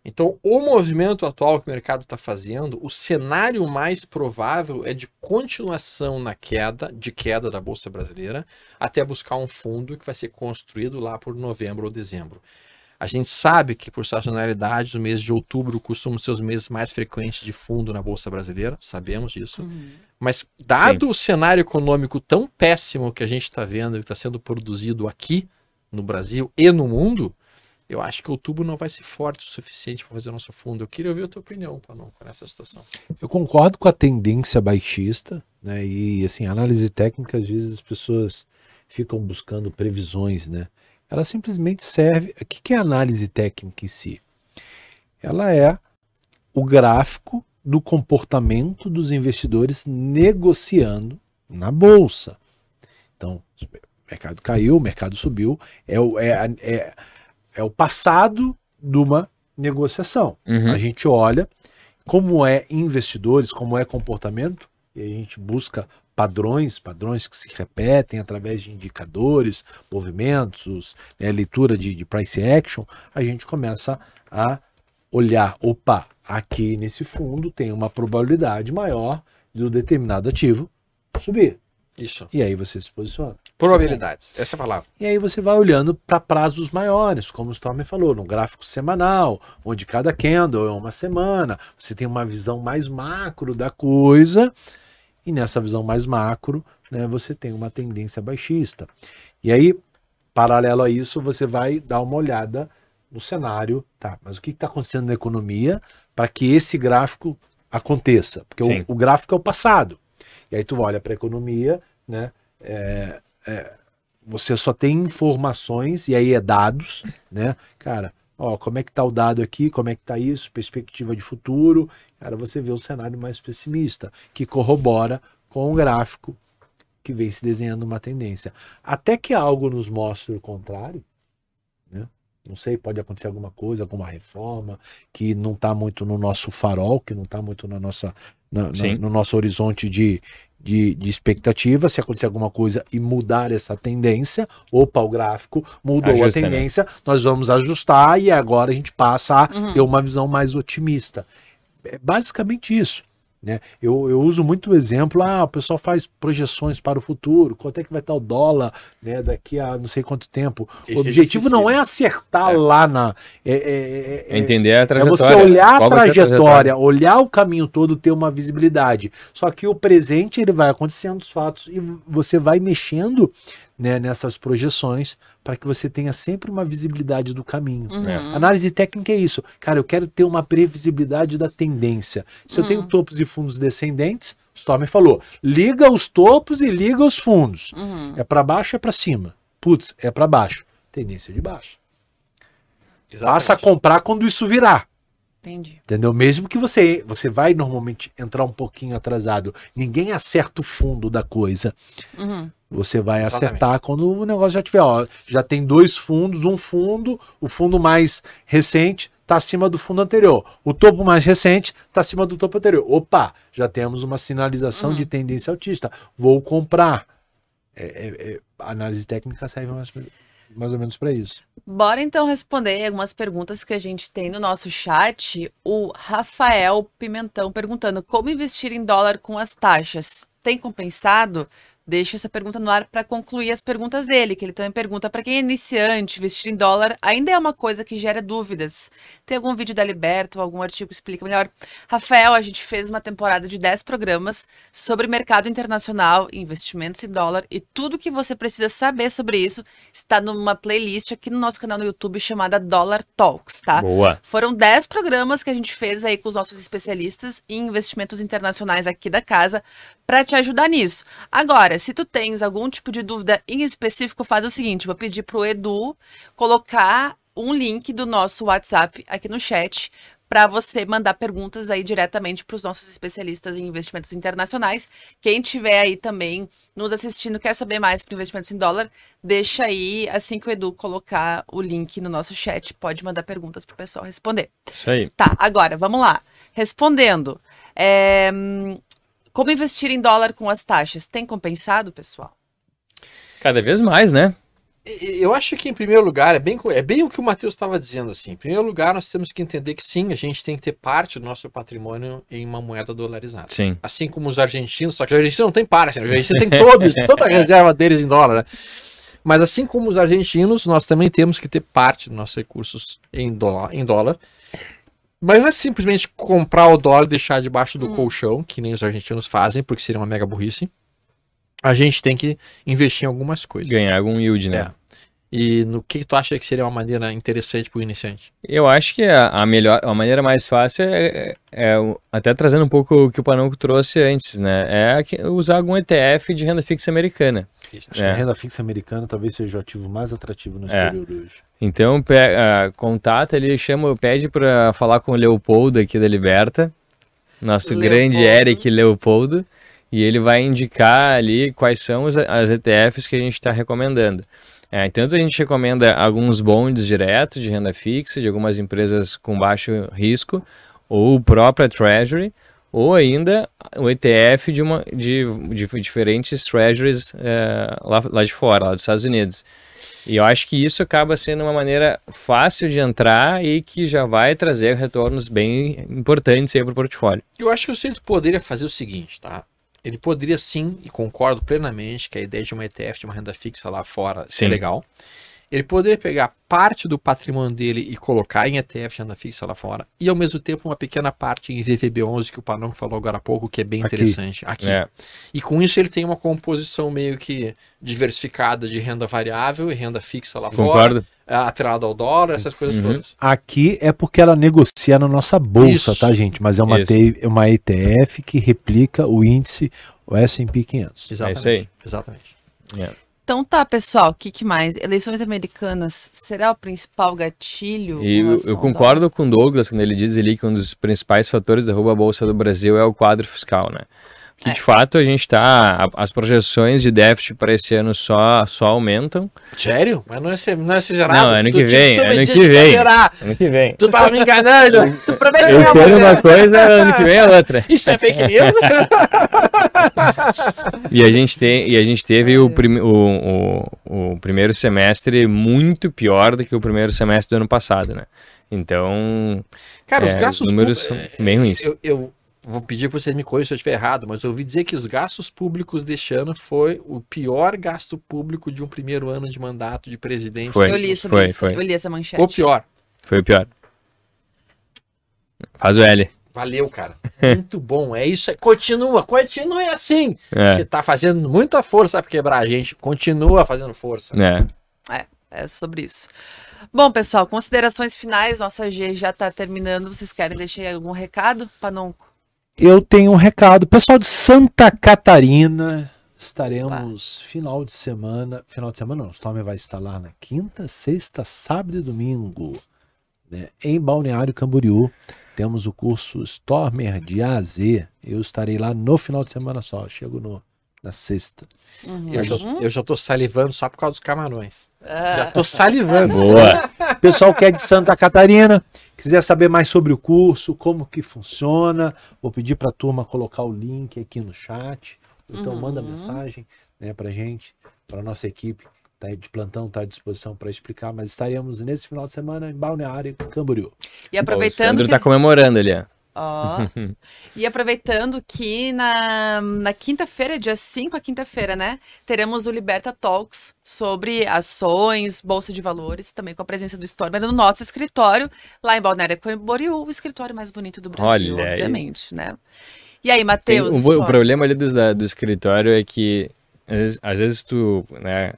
Então, o movimento atual que o mercado está fazendo, o cenário mais provável é de continuação na queda, de queda da Bolsa Brasileira, até buscar um fundo que vai ser construído lá por novembro ou dezembro. A gente sabe que, por sazonalidade, os meses de outubro costumam ser os meses mais frequentes de fundo na Bolsa Brasileira, sabemos disso. Uhum. Mas, dado o cenário econômico tão péssimo que a gente está vendo e que está sendo produzido aqui no Brasil e no mundo, eu acho que outubro não vai ser forte o suficiente para fazer o nosso fundo. Eu queria ouvir a tua opinião, Panon, nessa situação. Eu concordo com a tendência baixista, né? E assim, análise técnica, às vezes as pessoas ficam buscando previsões, né? Ela simplesmente serve. O que é análise técnica em si? Ela é o gráfico do comportamento dos investidores negociando na bolsa. Então, o mercado caiu, o mercado subiu, é o, é, é, é o passado de uma negociação. Uhum. A gente olha como é investidores, como é comportamento, e a gente busca padrões, padrões que se repetem através de indicadores, movimentos, né, leitura de, de price action, a gente começa a olhar, opa, aqui nesse fundo tem uma probabilidade maior de um determinado ativo subir. Isso. E aí você se posiciona. Probabilidades. Essa é a palavra. E aí você vai olhando para prazos maiores, como o Storm falou, no gráfico semanal, onde cada candle é uma semana, você tem uma visão mais macro da coisa, e nessa visão mais macro, né, você tem uma tendência baixista. E aí, paralelo a isso, você vai dar uma olhada no cenário, tá, mas o que está acontecendo na economia para que esse gráfico aconteça? Porque o, o gráfico é o passado. E aí tu olha para a economia, né, é, você só tem informações, e aí é dados, né? Cara, ó, como é que tá o dado aqui, como é que tá isso, perspectiva de futuro. Cara, você vê o cenário mais pessimista, que corrobora com o gráfico que vem se desenhando uma tendência. Até que algo nos mostre o contrário, né? Não sei, pode acontecer alguma coisa, alguma reforma que não está muito no nosso farol, que não está muito na nossa, na- na- no nosso horizonte de, de, de expectativa. Se acontecer alguma coisa e mudar essa tendência, opa, o gráfico mudou Ajusta, a né? tendência, nós vamos ajustar e agora a gente passa a Uhum. ter uma visão mais otimista. É basicamente isso. Né? Eu, eu uso muito o exemplo, ah, o pessoal faz projeções para o futuro, quanto é que vai estar o dólar né, daqui a não sei quanto tempo. Esse o é objetivo difícil. não é acertar É. lá na. É, é- é- É entender a é trajetória. você olhar a vai ser trajetória, olhar o caminho todo, ter uma visibilidade. Só que o presente ele vai acontecendo os fatos e você vai mexendo né, nessas projeções para que você tenha sempre uma visibilidade do caminho. Uhum. É. Análise técnica é isso. Cara, eu quero ter uma previsibilidade da tendência. Se eu tenho Uhum. topos e fundos descendentes, Stormer falou, liga os topos e liga os fundos. Uhum. É para baixo, é para cima. Putz, é para baixo. Tendência de baixo. Passa a comprar quando isso virar. Entendi. Entendeu? Mesmo que você você vai normalmente entrar um pouquinho atrasado, ninguém acerta o fundo da coisa. Uhum. Você vai Exatamente. acertar quando o negócio já tiver, ó, já tem dois fundos, um fundo, o fundo mais recente está acima do fundo anterior, o topo mais recente está acima do topo anterior. Opa, já temos uma sinalização Uhum. de tendência altista. Vou comprar. É, é- é- a análise técnica serve mais, mais ou menos para isso. Bora então responder algumas perguntas que a gente tem no nosso chat. O Rafael Pimentão perguntando como investir em dólar com as taxas. Tem compensado? Deixa essa pergunta no ar para concluir as perguntas dele, que ele também pergunta para quem é iniciante, investir em dólar ainda é uma coisa que gera dúvidas. Tem algum vídeo da Liberto, algum artigo que explica melhor? Rafael, a gente fez uma temporada de 10 programas sobre mercado internacional, investimentos em dólar e tudo que você precisa saber sobre isso está numa playlist aqui no nosso canal no YouTube chamada Dollar Talks, tá? Boa. Foram 10 programas que a gente fez aí com os nossos especialistas em investimentos internacionais aqui da casa para te ajudar nisso. Agora, se tu tens algum tipo de dúvida em específico, faz o seguinte, vou pedir pro Edu colocar um link do nosso WhatsApp aqui no chat para você mandar perguntas aí diretamente para os nossos especialistas em investimentos internacionais. Quem tiver aí também nos assistindo, quer saber mais sobre investimentos em dólar, deixa aí, assim que o Edu colocar o link no nosso chat, pode mandar perguntas para o pessoal responder. Isso aí. Tá, agora, vamos lá. Respondendo, é, como investir em dólar com as taxas? Tem compensado, pessoal? Cada vez mais, né? Eu acho que, em primeiro lugar, é bem, é bem o que o Matheus estava dizendo. assim. Em primeiro lugar, nós temos que entender que sim, a gente tem que ter parte do nosso patrimônio em uma moeda dolarizada. Sim. Assim como os argentinos, só que os argentinos não tem parte, né? Os argentinos têm todos, toda a reserva deles em dólar, né? Mas assim como os argentinos, nós também temos que ter parte dos nossos recursos em dólar. Em dólar. Mas não é simplesmente comprar o dólar e deixar debaixo do Hum. colchão, que nem os argentinos fazem, porque seria uma mega burrice. A gente tem que investir em algumas coisas. Ganhar algum yield, né? É. E no que, que tu acha que seria uma maneira interessante para o iniciante? Eu acho que a, a melhor, a maneira mais fácil é, é o- até trazendo um pouco o que o Panonco trouxe antes, né? É usar algum ETF de renda fixa americana. Acho que É. a renda fixa americana talvez seja o ativo mais atrativo no É. exterior hoje. Então, pe- ah, contata ele, chama, pede para falar com o Leopoldo aqui da Liberta, nosso Leopoldo. grande Eric Leopoldo, e ele vai indicar ali quais são os, as ETFs que a gente está recomendando. É, tanto a gente recomenda alguns bonds direto de renda fixa, de algumas empresas com baixo risco, ou o próprio Treasury, ou ainda o ETF de, uma, de, de diferentes Treasuries é, lá, lá de fora, lá dos Estados Unidos. E eu acho que isso acaba sendo uma maneira fácil de entrar e que já vai trazer retornos bem importantes para o portfólio. Eu acho que o centro poderia fazer o seguinte, tá? Ele poderia sim, e concordo plenamente, que a ideia de uma ETF, de uma renda fixa lá fora, Sim. é legal. Ele poderia pegar parte do patrimônio dele e colocar em ETF de renda fixa lá fora, e ao mesmo tempo uma pequena parte em VVB11, que o Panão falou agora há pouco, que é bem Aqui. interessante. Aqui. É, E com isso ele tem uma composição meio que diversificada de renda variável e renda fixa lá fora, concordo? é, atrelada ao dólar, essas coisas Uhum. todas. Aqui é porque ela negocia na nossa bolsa, Isso. tá, gente? Mas é uma, Isso. T- é uma ETF que replica o índice o S&P 500. Exatamente. isso aí. Exatamente. Então tá, pessoal, o que, que mais? Eleições americanas será o principal gatilho? E eu, concordo com o Douglas quando ele diz ali que um dos principais fatores da derruba a Bolsa do Brasil é o quadro fiscal, né? Que É. de fato a gente está. As projeções de déficit para esse ano só, só aumentam. Sério? Mas não é, ser- não é ser zerado? Não, ano Tu que vem, tu me ano que ia vem. Ano que vem. Tu tava me enganando. dólar? Prometeu Eu quero uma coisa, ano que vem é outra. Isso é fake news? E a gente, tem, e a gente teve o, prime- o, o, o primeiro semestre muito pior do que o primeiro semestre do ano passado, né? Então, Cara, os é, gastos os números são bem ruins. Eu, eu vou pedir que vocês me corrijam se eu estiver errado, mas eu ouvi dizer que os gastos públicos deste ano foi o pior gasto público de um primeiro ano de mandato de presidente. Foi. Eu li sobre Foi, isso, foi. eu li essa manchete. O pior. Foi o pior. Faz o L. Valeu, cara. Muito bom. É isso. aí. Continua, continue assim. É. Você tá fazendo muita força pra quebrar a gente. Continua fazendo força. É. É sobre isso. Bom, pessoal, considerações finais. Nossa G já tá terminando. Vocês querem deixar aí algum recado, Panonco? Eu tenho um recado. Pessoal de Santa Catarina, estaremos final de semana. Final de semana não, o Stormer vai estar lá na quinta, sexta, sábado e domingo. né, em Balneário Camboriú. Temos o curso Stormer de A a Z. Eu estarei lá no final de semana só. Eu chego no, na sexta. Uhum. Eu, já, eu já tô salivando só por causa dos camarões. Ah, Já tô salivando. Boa. Pessoal que é de Santa Catarina, quiser saber mais sobre o curso, como que funciona, vou pedir para a turma colocar o link aqui no chat. Então Uhum. manda mensagem né, para gente, para nossa equipe tá de plantão, está à disposição para explicar. Mas estaremos nesse final de semana em Balneário Camboriú. E o aproveitando Sandro que... tá comemorando ali, ó. Ó. e aproveitando que na, na quinta-feira, dia 5 a quinta-feira, né? Teremos o Liberta Talks sobre ações, bolsa de valores, também com a presença do Stormer no nosso escritório, lá em Balneário Camboriú, o escritório mais bonito do Brasil, Olha aí. obviamente, né? E aí, Matheus? o, o problema ali do, do escritório é que às vezes, às vezes tu né,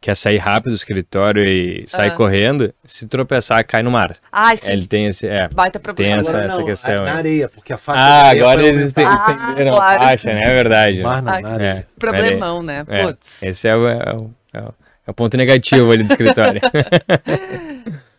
quer sair rápido do escritório e sai Ah. correndo, se tropeçar, cai no mar. Ah, sim, Ele tem esse. É. baita problema. essa- essa questão, Na né? areia, porque a faixa Ah, areia agora eles aumentar. têm- Ah, entenderam claro. a faixa, né? É verdade. Mar na, Ah, na É, areia. Problemão, né? é, Putz. esse é o, é o- é o- é o ponto negativo ali do escritório.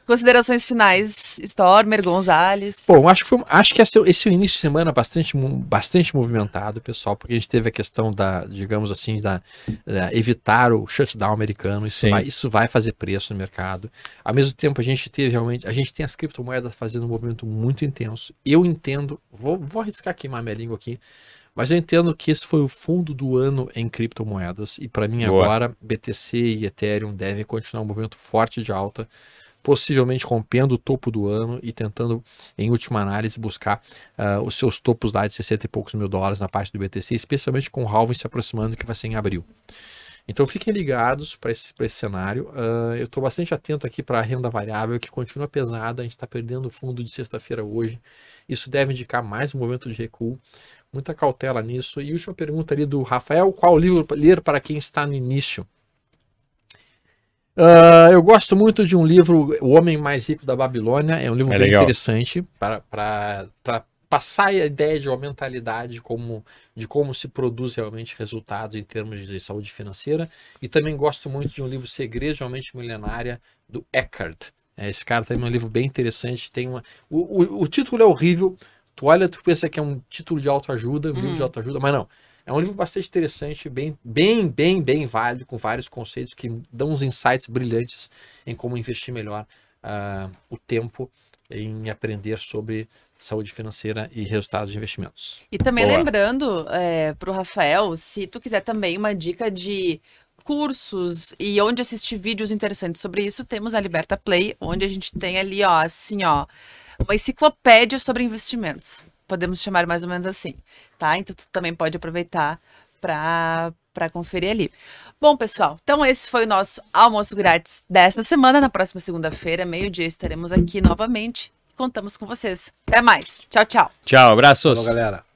Considerações finais, Stormer, Gonzalez. Bom, acho que, foi, acho que esse, esse é início de semana bastante, bastante movimentado, pessoal, porque a gente teve a questão da, digamos assim, da, da evitar o shutdown americano. Isso Sim. vai, isso vai fazer preço no mercado. Ao mesmo tempo, a gente teve realmente, a gente tem as criptomoedas fazendo um movimento muito intenso. Eu entendo, vou, vou arriscar queimar minha língua aqui, mas eu entendo que esse foi o fundo do ano em criptomoedas e para mim Boa. agora BTC e Ethereum devem continuar um movimento forte de alta possivelmente rompendo o topo do ano e tentando, em última análise, buscar ah, os seus topos lá de 60 e poucos mil dólares na parte do BTC, especialmente com o halving se aproximando, que vai ser em abril. Então fiquem ligados para esse, esse cenário. Ah, eu estou bastante atento aqui para a renda variável, que continua pesada. A gente está perdendo o fundo de sexta-feira hoje. Isso deve indicar mais um movimento de recuo. Muita cautela nisso. E última pergunta ali do Rafael: qual livro ler para quem está no início? Ah, eu gosto muito de um livro, O Homem Mais Rico da Babilônia. É um livro É bem legal. interessante para passar a ideia de uma mentalidade de como, de como se produz realmente resultados em termos de saúde financeira. E também gosto muito de um livro Segredos de uma Mente Milionária, do Eckhart. É, esse cara também é um livro bem interessante. Tem uma, o, o, o título é horrível. Tu olha, tu pensa que é um título de autoajuda, um livro de Uhum. autoajuda, mas não. É um livro bastante interessante, bem, bem, bem, bem válido, com vários conceitos que dão uns insights brilhantes em como investir melhor ah, o tempo em aprender sobre saúde financeira e resultados de investimentos. E também Boa. lembrando é, pro Rafael, se tu quiser também uma dica de cursos e onde assistir vídeos interessantes sobre isso, temos a Liberta Play, onde a gente tem ali, ó, assim, ó, uma enciclopédia sobre investimentos. Podemos chamar mais ou menos assim, tá? Então tu também pode aproveitar para para conferir ali. Bom, pessoal, então esse foi o nosso almoço grátis desta semana. Na próxima segunda-feira, meio-dia, estaremos aqui novamente. Contamos com vocês. Até mais. Tchau, tchau. Tchau, abraços. Falou, galera.